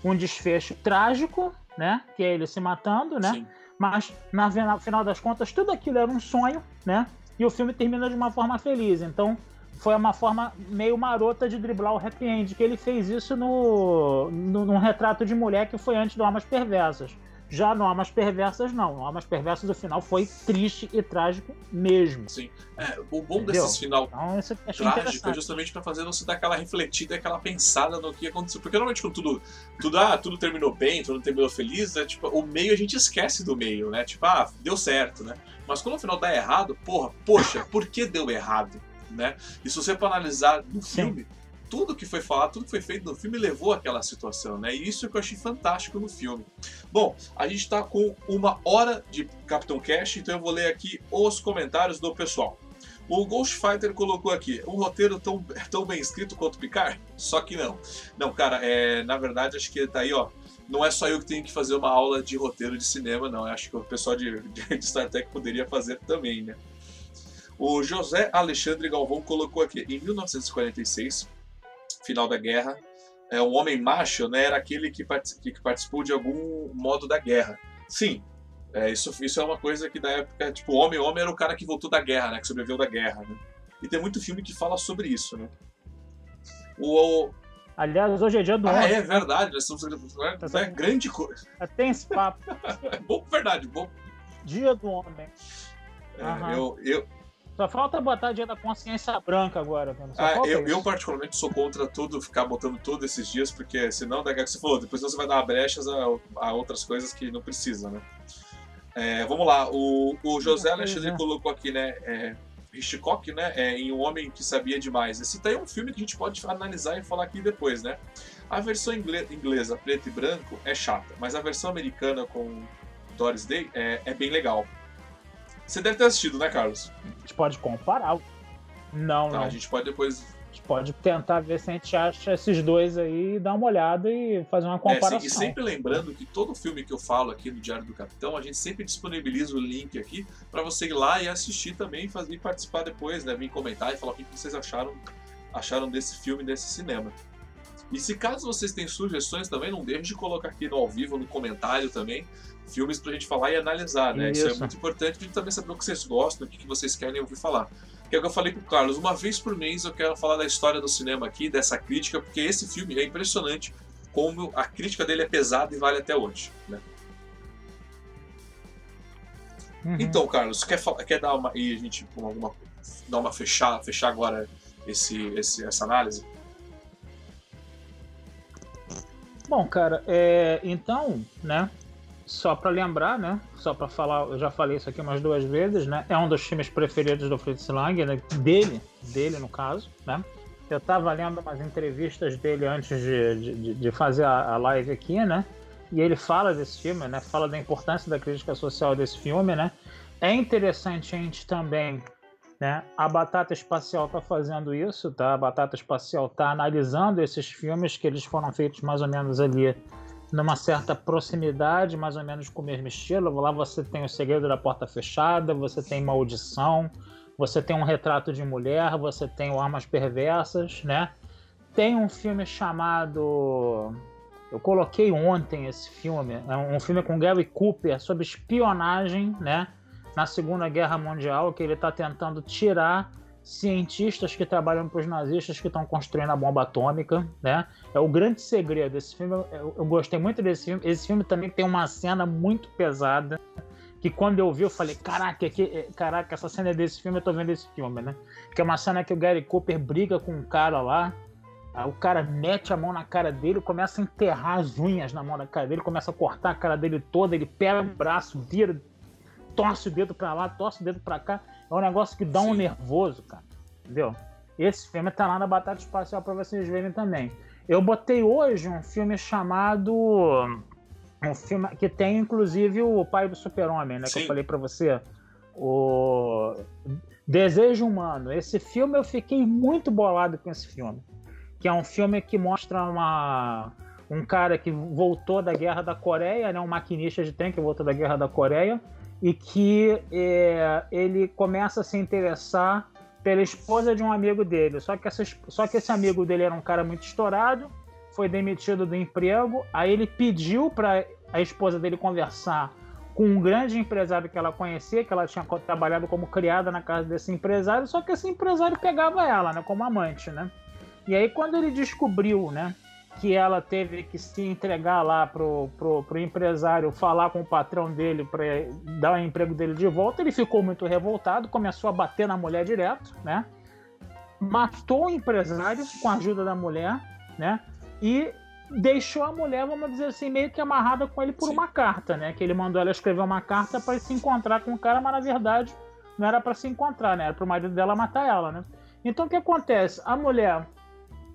um desfecho trágico, né? Que é ele se matando, né? Sim. Mas, na final das contas, tudo aquilo era um sonho, né? E o filme termina de uma forma feliz. Então, foi uma forma meio marota de driblar o happy end, que ele fez isso no, no, num retrato de mulher que foi antes do Almas Perversas. Já no Almas Perversas, não. No Almas Perversas, o final foi triste e trágico mesmo. Sim. É, o bom Entendeu? desses final então, isso trágico é justamente para fazer você dar aquela refletida, aquela pensada no que aconteceu. Porque normalmente quando tudo, tudo, ah, tudo terminou bem, tudo terminou feliz, é, tipo, o meio a gente esquece do meio, né? Tipo, ah, deu certo, né? Mas quando o final dá errado, porra, poxa, por que deu errado? Né? E se você for analisar no filme, Sim tudo que foi falado, tudo que foi feito no filme levou àquela situação, né? E isso que eu achei fantástico no filme. Bom, a gente está com uma hora de Capitão Cash, então eu vou ler aqui os comentários do pessoal. O Ghost Fighter colocou aqui um roteiro tão, tão bem escrito quanto Picard? Só que não. Não, cara, é, na verdade acho que tá aí, ó. Não é só eu que tenho que fazer uma aula de roteiro de cinema, não. Eu acho que o pessoal de, de Star Trek poderia fazer também, né? O José Alexandre Galvão colocou aqui: em 1946, final da guerra, é, o homem macho né, era aquele que, que participou de algum modo da guerra. Sim, é, isso, isso é uma coisa que da época, tipo, o homem homem era o cara que voltou da guerra, né, que sobreviveu da guerra. Né? E tem muito filme que fala sobre isso. Né? O, Aliás, hoje é dia do ah, homem. é verdade, nós estamos é, tá é grande coisa. Tem esse papo. bom, verdade, bom. Dia do homem. É, uhum. eu, eu, só falta botar dia da consciência branca agora. Ah, eu, eu, particularmente sou contra tudo, ficar botando tudo esses dias, porque senão, daqui a que você falou, depois você vai dar brechas a, a outras coisas que não precisa, né? É, vamos lá, o, o José Alexandre é. colocou aqui, né? É, Hitchcock, né? É, em Um Homem que Sabia Demais. Esse daí é um filme que a gente pode analisar e falar aqui depois, né? A versão inglesa, preto e branco, é chata, mas a versão americana com Doris Day é, é bem legal. Você deve ter assistido, né, Carlos? A gente pode comparar. Não, tá, não. A gente pode depois. A gente pode tentar ver se a gente acha esses dois aí, dar uma olhada e fazer uma comparação. É, e sempre lembrando que todo filme que eu falo aqui no Diário do Capitão, a gente sempre disponibiliza o link aqui para você ir lá e assistir também fazer, e participar depois, né? Vir comentar e falar o que vocês acharam, acharam desse filme, desse cinema. E se caso vocês têm sugestões também, não deixe de colocar aqui no ao vivo, no comentário também, filmes pra gente falar e analisar, né? Isso, Isso é muito importante pra gente também saber o que vocês gostam, o que vocês querem ouvir falar. Que é o que eu falei com o Carlos, uma vez por mês eu quero falar da história do cinema aqui, dessa crítica, porque esse filme é impressionante como a crítica dele é pesada e vale até hoje, né? Uhum. Então, Carlos, quer, quer dar uma. E a gente dar uma fechar, fechar agora esse, esse, essa análise? Bom, cara, é, então, né? Só para lembrar, né? Só para falar, eu já falei isso aqui umas duas vezes, né? É um dos filmes preferidos do Fritz Lang, né? dele, dele no caso, né? Eu estava lendo umas entrevistas dele antes de, de, de fazer a, a, live aqui, né? E ele fala desse filme, né? Fala da importância da crítica social desse filme, né? É interessante a gente também né? A Batata Espacial está fazendo isso, tá? A Batata Espacial está analisando esses filmes que eles foram feitos mais ou menos ali numa certa proximidade, mais ou menos com o mesmo estilo. Lá você tem o Segredo da Porta Fechada, você tem Maldição, você tem um Retrato de Mulher, você tem o Armas Perversas, né? Tem um filme chamado eu coloquei ontem esse filme, é um filme com Gary Cooper sobre espionagem, né? Na Segunda Guerra Mundial, que ele está tentando tirar cientistas que trabalham para os nazistas que estão construindo a bomba atômica, né? É o grande segredo desse filme. Eu, eu, gostei muito desse filme. Esse filme também tem uma cena muito pesada que quando eu vi eu falei, caraca, que, é, caraca, essa cena é desse filme, eu tô vendo esse filme, né? Que é uma cena que o Gary Cooper briga com um cara lá, o cara mete a mão na cara dele, começa a enterrar as unhas na mão da cara dele, começa a cortar a cara dele toda, ele pega o braço, vira torce o dedo pra lá, torce o dedo pra cá. É um negócio que dá Sim. um nervoso, cara. Entendeu? Esse filme tá lá na Batata Espacial pra vocês verem também. Eu botei hoje um filme chamado. Um filme que tem inclusive o pai do Super-Homem, né? Sim. Que eu falei pra você. O Desejo Humano. Esse filme eu fiquei muito bolado com esse filme. Que é um filme que mostra uma, um cara que voltou da guerra da Coreia, né? Um maquinista de trem que voltou da guerra da Coreia e que é, ele começa a se interessar pela esposa de um amigo dele. Só que, essa, só que esse amigo dele era um cara muito estourado, foi demitido do emprego, aí ele pediu para a esposa dele conversar com um grande empresário que ela conhecia, que ela tinha trabalhado como criada na casa desse empresário, só que esse empresário pegava ela, né, como amante, né? E aí quando ele descobriu, né, que ela teve que se entregar lá pro, pro, pro empresário falar com o patrão dele para dar o emprego dele de volta. Ele ficou muito revoltado, começou a bater na mulher direto, né? Matou o empresário com a ajuda da mulher, né? E deixou a mulher, vamos dizer assim, meio que amarrada com ele por Sim. uma carta, né? Que ele mandou ela escrever uma carta para se encontrar com o cara, mas na verdade não era para se encontrar, né? Era para o marido dela matar ela, né? Então o que acontece? A mulher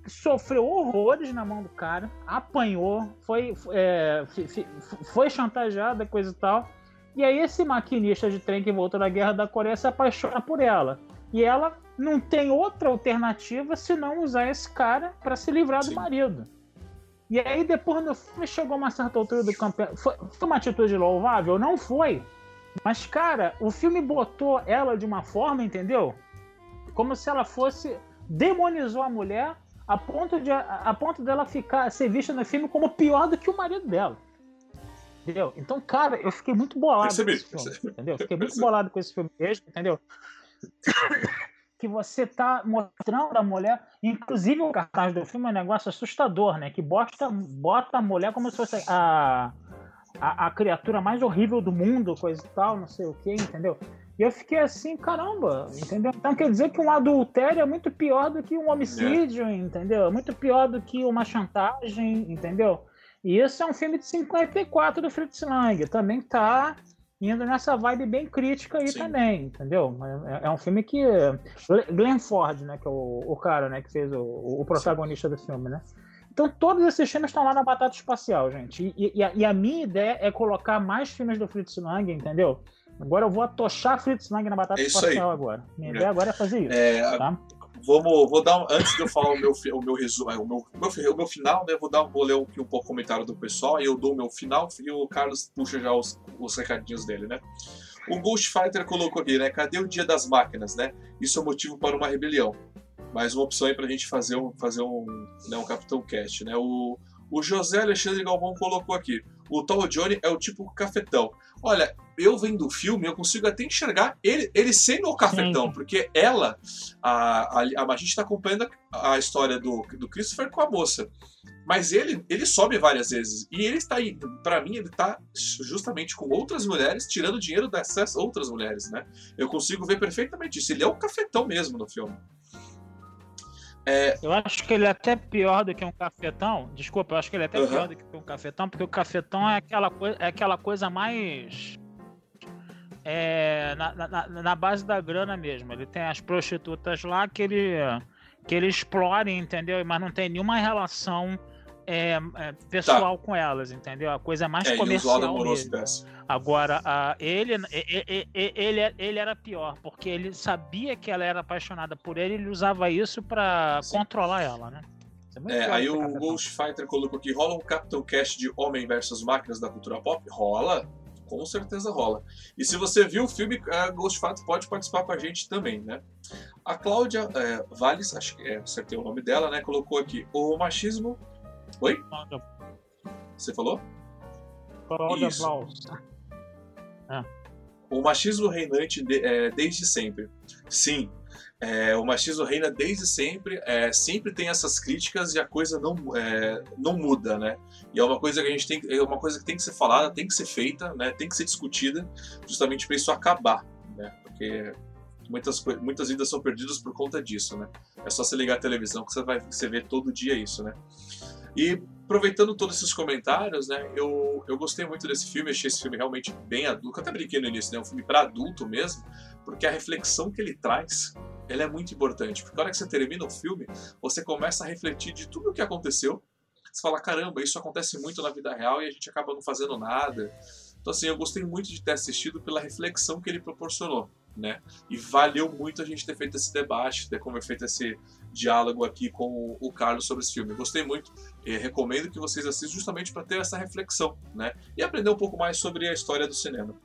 sofreu horrores na mão do cara, apanhou, foi, é, foi chantageada, coisa e tal. E aí esse maquinista de trem que voltou da guerra da Coreia se apaixona por ela. E ela não tem outra alternativa senão usar esse cara para se livrar Sim. do marido. E aí depois no filme chegou uma certa altura do campeonato. Foi, foi uma atitude louvável? Não foi. Mas, cara, o filme botou ela de uma forma, entendeu? Como se ela fosse. demonizou a mulher a ponto, de, a, ponto dela ficar ser vista no filme como pior do que o marido dela. Entendeu? Então, cara, eu fiquei muito bolado Percebi. com esse filme. Entendeu? Fiquei muito bolado com esse filme mesmo, entendeu? que você tá mostrando a mulher, inclusive o cartaz do filme é um negócio assustador, né? Que bota, bota a mulher como se fosse a, a, a criatura mais horrível do mundo, coisa e tal, não sei o que, entendeu? E eu fiquei assim, caramba, entendeu? Então quer dizer que um adultério é muito pior do que um homicídio, é. entendeu? É muito pior do que uma chantagem, entendeu? E esse é um filme de 54 do Fritz Lang, também tá indo nessa vibe bem crítica aí Sim. também, entendeu? É, é, um filme que. Glenn Ford, né? Que é o, o cara, né? Que fez o, o protagonista Sim. do filme, né? Então todos esses filmes estão lá na batata espacial, gente. E, e, a, e, a, minha ideia é colocar mais filmes do Fritz Lang, entendeu? Agora eu vou atochar Fritz Lang na batata é espacial aí. agora. Minha é. ideia agora é fazer isso. É, tá? Vamos, vou dar antes de eu falar o meu, o meu resumo, o meu, o meu, o meu final, né? Vou dar, vou ler um, um pouco o comentário do pessoal, aí eu dou o meu final e o Carlos puxa já os, os recadinhos dele, né? O Ghost Fighter colocou aqui, né? Cadê o Dia das Máquinas, né? Isso é motivo para uma rebelião. Mais uma opção aí pra gente fazer um, fazer um, né, um Capitão Cast, né? O, o José Alexandre Galvão colocou aqui. O Tall Johnny é o tipo cafetão. Olha, eu vendo o filme, eu consigo até enxergar ele, ele sendo o cafetão, Sim. porque ela, a, a, a, está acompanhando a, a história do, do Christopher com a moça. Mas ele, ele sobe várias vezes. E ele está aí, para mim, ele está justamente com outras mulheres, tirando dinheiro dessas outras mulheres, né? Eu consigo ver perfeitamente isso. Ele é o cafetão mesmo no filme. É... Eu acho que ele é até pior do que um cafetão. Desculpa, eu acho que ele é até uhum. pior do que um cafetão, porque o cafetão é aquela, coi é aquela coisa mais. É, na, na, na, base da grana mesmo. Ele tem as prostitutas lá que ele, que ele explora, entendeu? Mas não tem nenhuma relação é, é, pessoal tá. com elas, entendeu? A coisa mais é, comercial. Agora, a, ele, ele, ele, ele era pior, porque ele sabia que ela era apaixonada por ele e ele usava isso para controlar ela, né? É, é aí o Ghost Fighter colocou aqui: rola um Captain Cash de Homem versus Máquinas da cultura pop? Rola, com certeza rola. E se você viu o filme, a Ghost Fighter pode participar com a gente também, né? A Cláudia é, Valles, acho que é, acertei o nome dela, né? Colocou aqui: o machismo Oi? Você falou? Cláudia. É. O machismo reinante de, é, desde sempre. Sim, é, o machismo reina desde sempre, é, sempre tem essas críticas e a coisa não, é, não muda, né? E é uma coisa que a gente tem, é uma coisa que tem que ser falada, tem que ser feita, né? Tem que ser discutida, justamente para isso acabar, né? Porque muitas muitas vidas são perdidas por conta disso, né? É só você ligar a televisão que você vai você vê todo dia isso, né? E aproveitando todos esses comentários, né, eu, eu gostei muito desse filme, achei esse filme realmente bem adulto, eu até brinquei no início, né, um filme para adulto mesmo, porque a reflexão que ele traz, ela é muito importante, porque a hora que você termina o filme, você começa a refletir de tudo o que aconteceu, você fala, caramba, isso acontece muito na vida real e a gente acaba não fazendo nada. Então assim, eu gostei muito de ter assistido pela reflexão que ele proporcionou, né, e valeu muito a gente ter feito esse debate, ter como feito esse diálogo aqui com o Carlos sobre esse filme. Gostei muito e recomendo que vocês assistam justamente para ter essa reflexão né? e aprender um pouco mais sobre a história do cinema.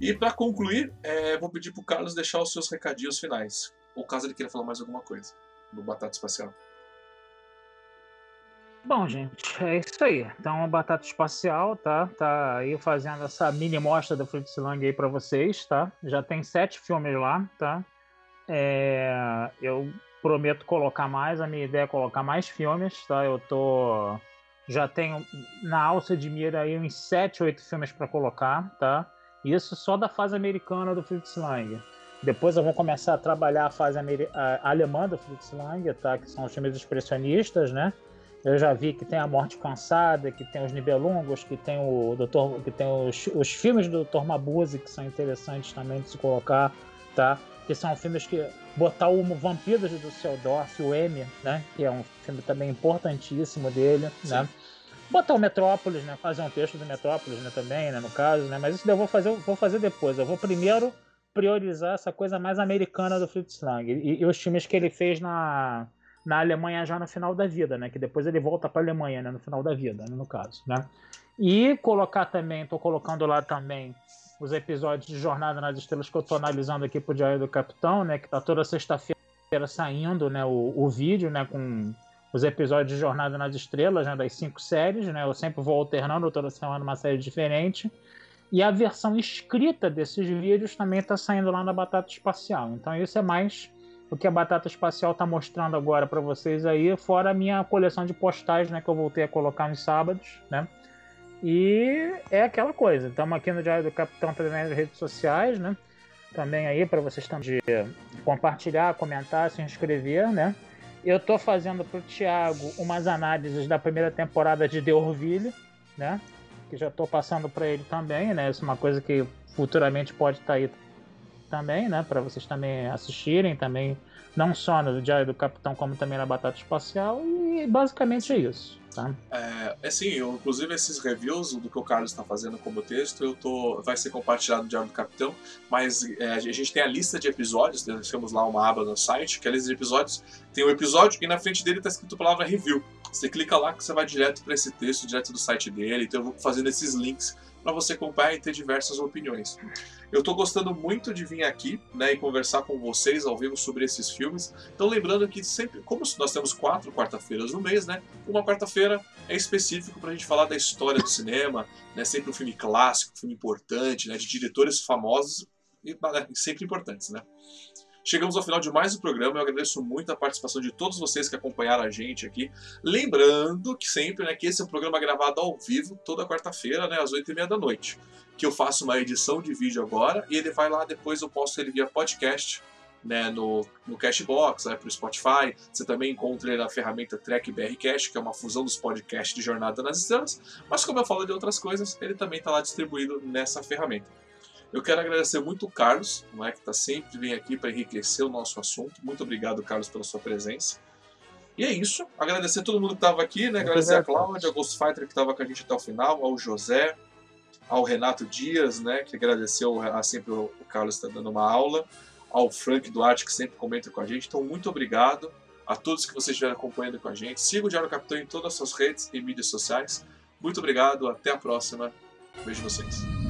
E para concluir, é, vou pedir para o Carlos deixar os seus recadinhos finais, ou caso ele queira falar mais alguma coisa do Batata Espacial. Bom, gente, é isso aí. Então, a Batata Espacial, tá? Tá aí fazendo essa mini mostra do Fritz Lang aí para vocês, tá? Já tem sete filmes lá, tá? É, eu prometo colocar mais, a minha ideia é colocar mais filmes, tá? Eu tô já tenho na alça de mira aí uns 7, 8 filmes para colocar, tá? Isso só da fase americana do Fritz Lang. Depois eu vou começar a trabalhar a fase a alemã do Fritz Lang, tá? Que são os filmes expressionistas, né? Eu já vi que tem a Morte Cansada, que tem os Nibelungos, que tem o Doutor, que tem os, os filmes do Dr. Mabuse que são interessantes também de se colocar, tá? Que são filmes que botar o Vampiros do Seldorf, o M, né? Que é um filme também importantíssimo dele, Sim. né? Botar o Metrópolis, né? Fazer um texto do Metrópolis, né? Também, né? No caso, né? Mas isso eu vou fazer, vou fazer depois. Eu vou primeiro priorizar essa coisa mais americana do Fritz Lang e, e os filmes que ele fez na, na Alemanha já no final da vida, né? Que depois ele volta para a Alemanha, né? No final da vida, né? no caso, né? E colocar também, estou colocando lá também os episódios de Jornada nas Estrelas que eu estou analisando aqui pro Diário do Capitão, né? Que tá toda sexta-feira saindo, né? O, o vídeo, né? Com os episódios de Jornada nas Estrelas, né, das cinco séries, né? Eu sempre vou alternando toda semana uma série diferente. E a versão escrita desses vídeos também está saindo lá na Batata Espacial. Então isso é mais o que a Batata Espacial está mostrando agora para vocês aí, fora a minha coleção de postais, né, que eu voltei a colocar nos sábados, né? E é aquela coisa. Estamos aqui no Diário do Capitão também nas redes sociais, né? Também aí para vocês também compartilhar, comentar, se inscrever, né? Eu tô fazendo pro Thiago umas análises da primeira temporada de The Orville, né? Que já tô passando para ele também, né? Isso é uma coisa que futuramente pode estar tá aí também, né? Para vocês também assistirem também, não só no Diário do Capitão, como também na Batata Espacial. E basicamente é isso. Tá? É, assim, eu, inclusive esses reviews do que o Carlos está fazendo como texto, eu tô, vai ser compartilhado no Diário do Capitão, mas é, a gente tem a lista de episódios, deixamos lá uma aba no site, que é a lista de episódios, tem um episódio e na frente dele está escrito a palavra review. Você clica lá que você vai direto para esse texto, direto do site dele, então eu vou fazendo esses links para você acompanhar e ter diversas opiniões. Eu estou gostando muito de vir aqui né, e conversar com vocês ao vivo sobre esses filmes. Então, lembrando que sempre, como nós temos quatro quarta-feiras no mês, né, uma quarta-feira é específico para a gente falar da história do cinema, né, sempre um filme clássico, um filme importante, né, de diretores famosos e né, sempre importantes, né. Chegamos ao final de mais um programa. Eu agradeço muito a participação de todos vocês que acompanharam a gente aqui. Lembrando que sempre, né, que esse é um programa gravado ao vivo, toda quarta-feira, né, às oito e meia da noite. Que eu faço uma edição de vídeo agora e ele vai lá depois eu posto ele via podcast né, no, no Cashbox, né, para o Spotify. Você também encontra ele na ferramenta Track Cash, que é uma fusão dos podcasts de Jornada nas Estrelas. Mas como eu falo de outras coisas, ele também está lá distribuído nessa ferramenta. Eu quero agradecer muito o Carlos, não é, que está sempre vem aqui para enriquecer o nosso assunto. Muito obrigado, Carlos, pela sua presença. E é isso. Agradecer a todo mundo que estava aqui, né? Agradecer a Cláudia, a Ghostfighter que estava com a gente até o final, ao José, ao Renato Dias, né? Que agradeceu a, sempre o, o Carlos está dando uma aula, ao Frank Duarte que sempre comenta com a gente. Então, muito obrigado a todos que vocês estiveram acompanhando com a gente. Siga o Diário Capitão em todas as suas redes e mídias sociais. Muito obrigado, até a próxima. Vejo vocês.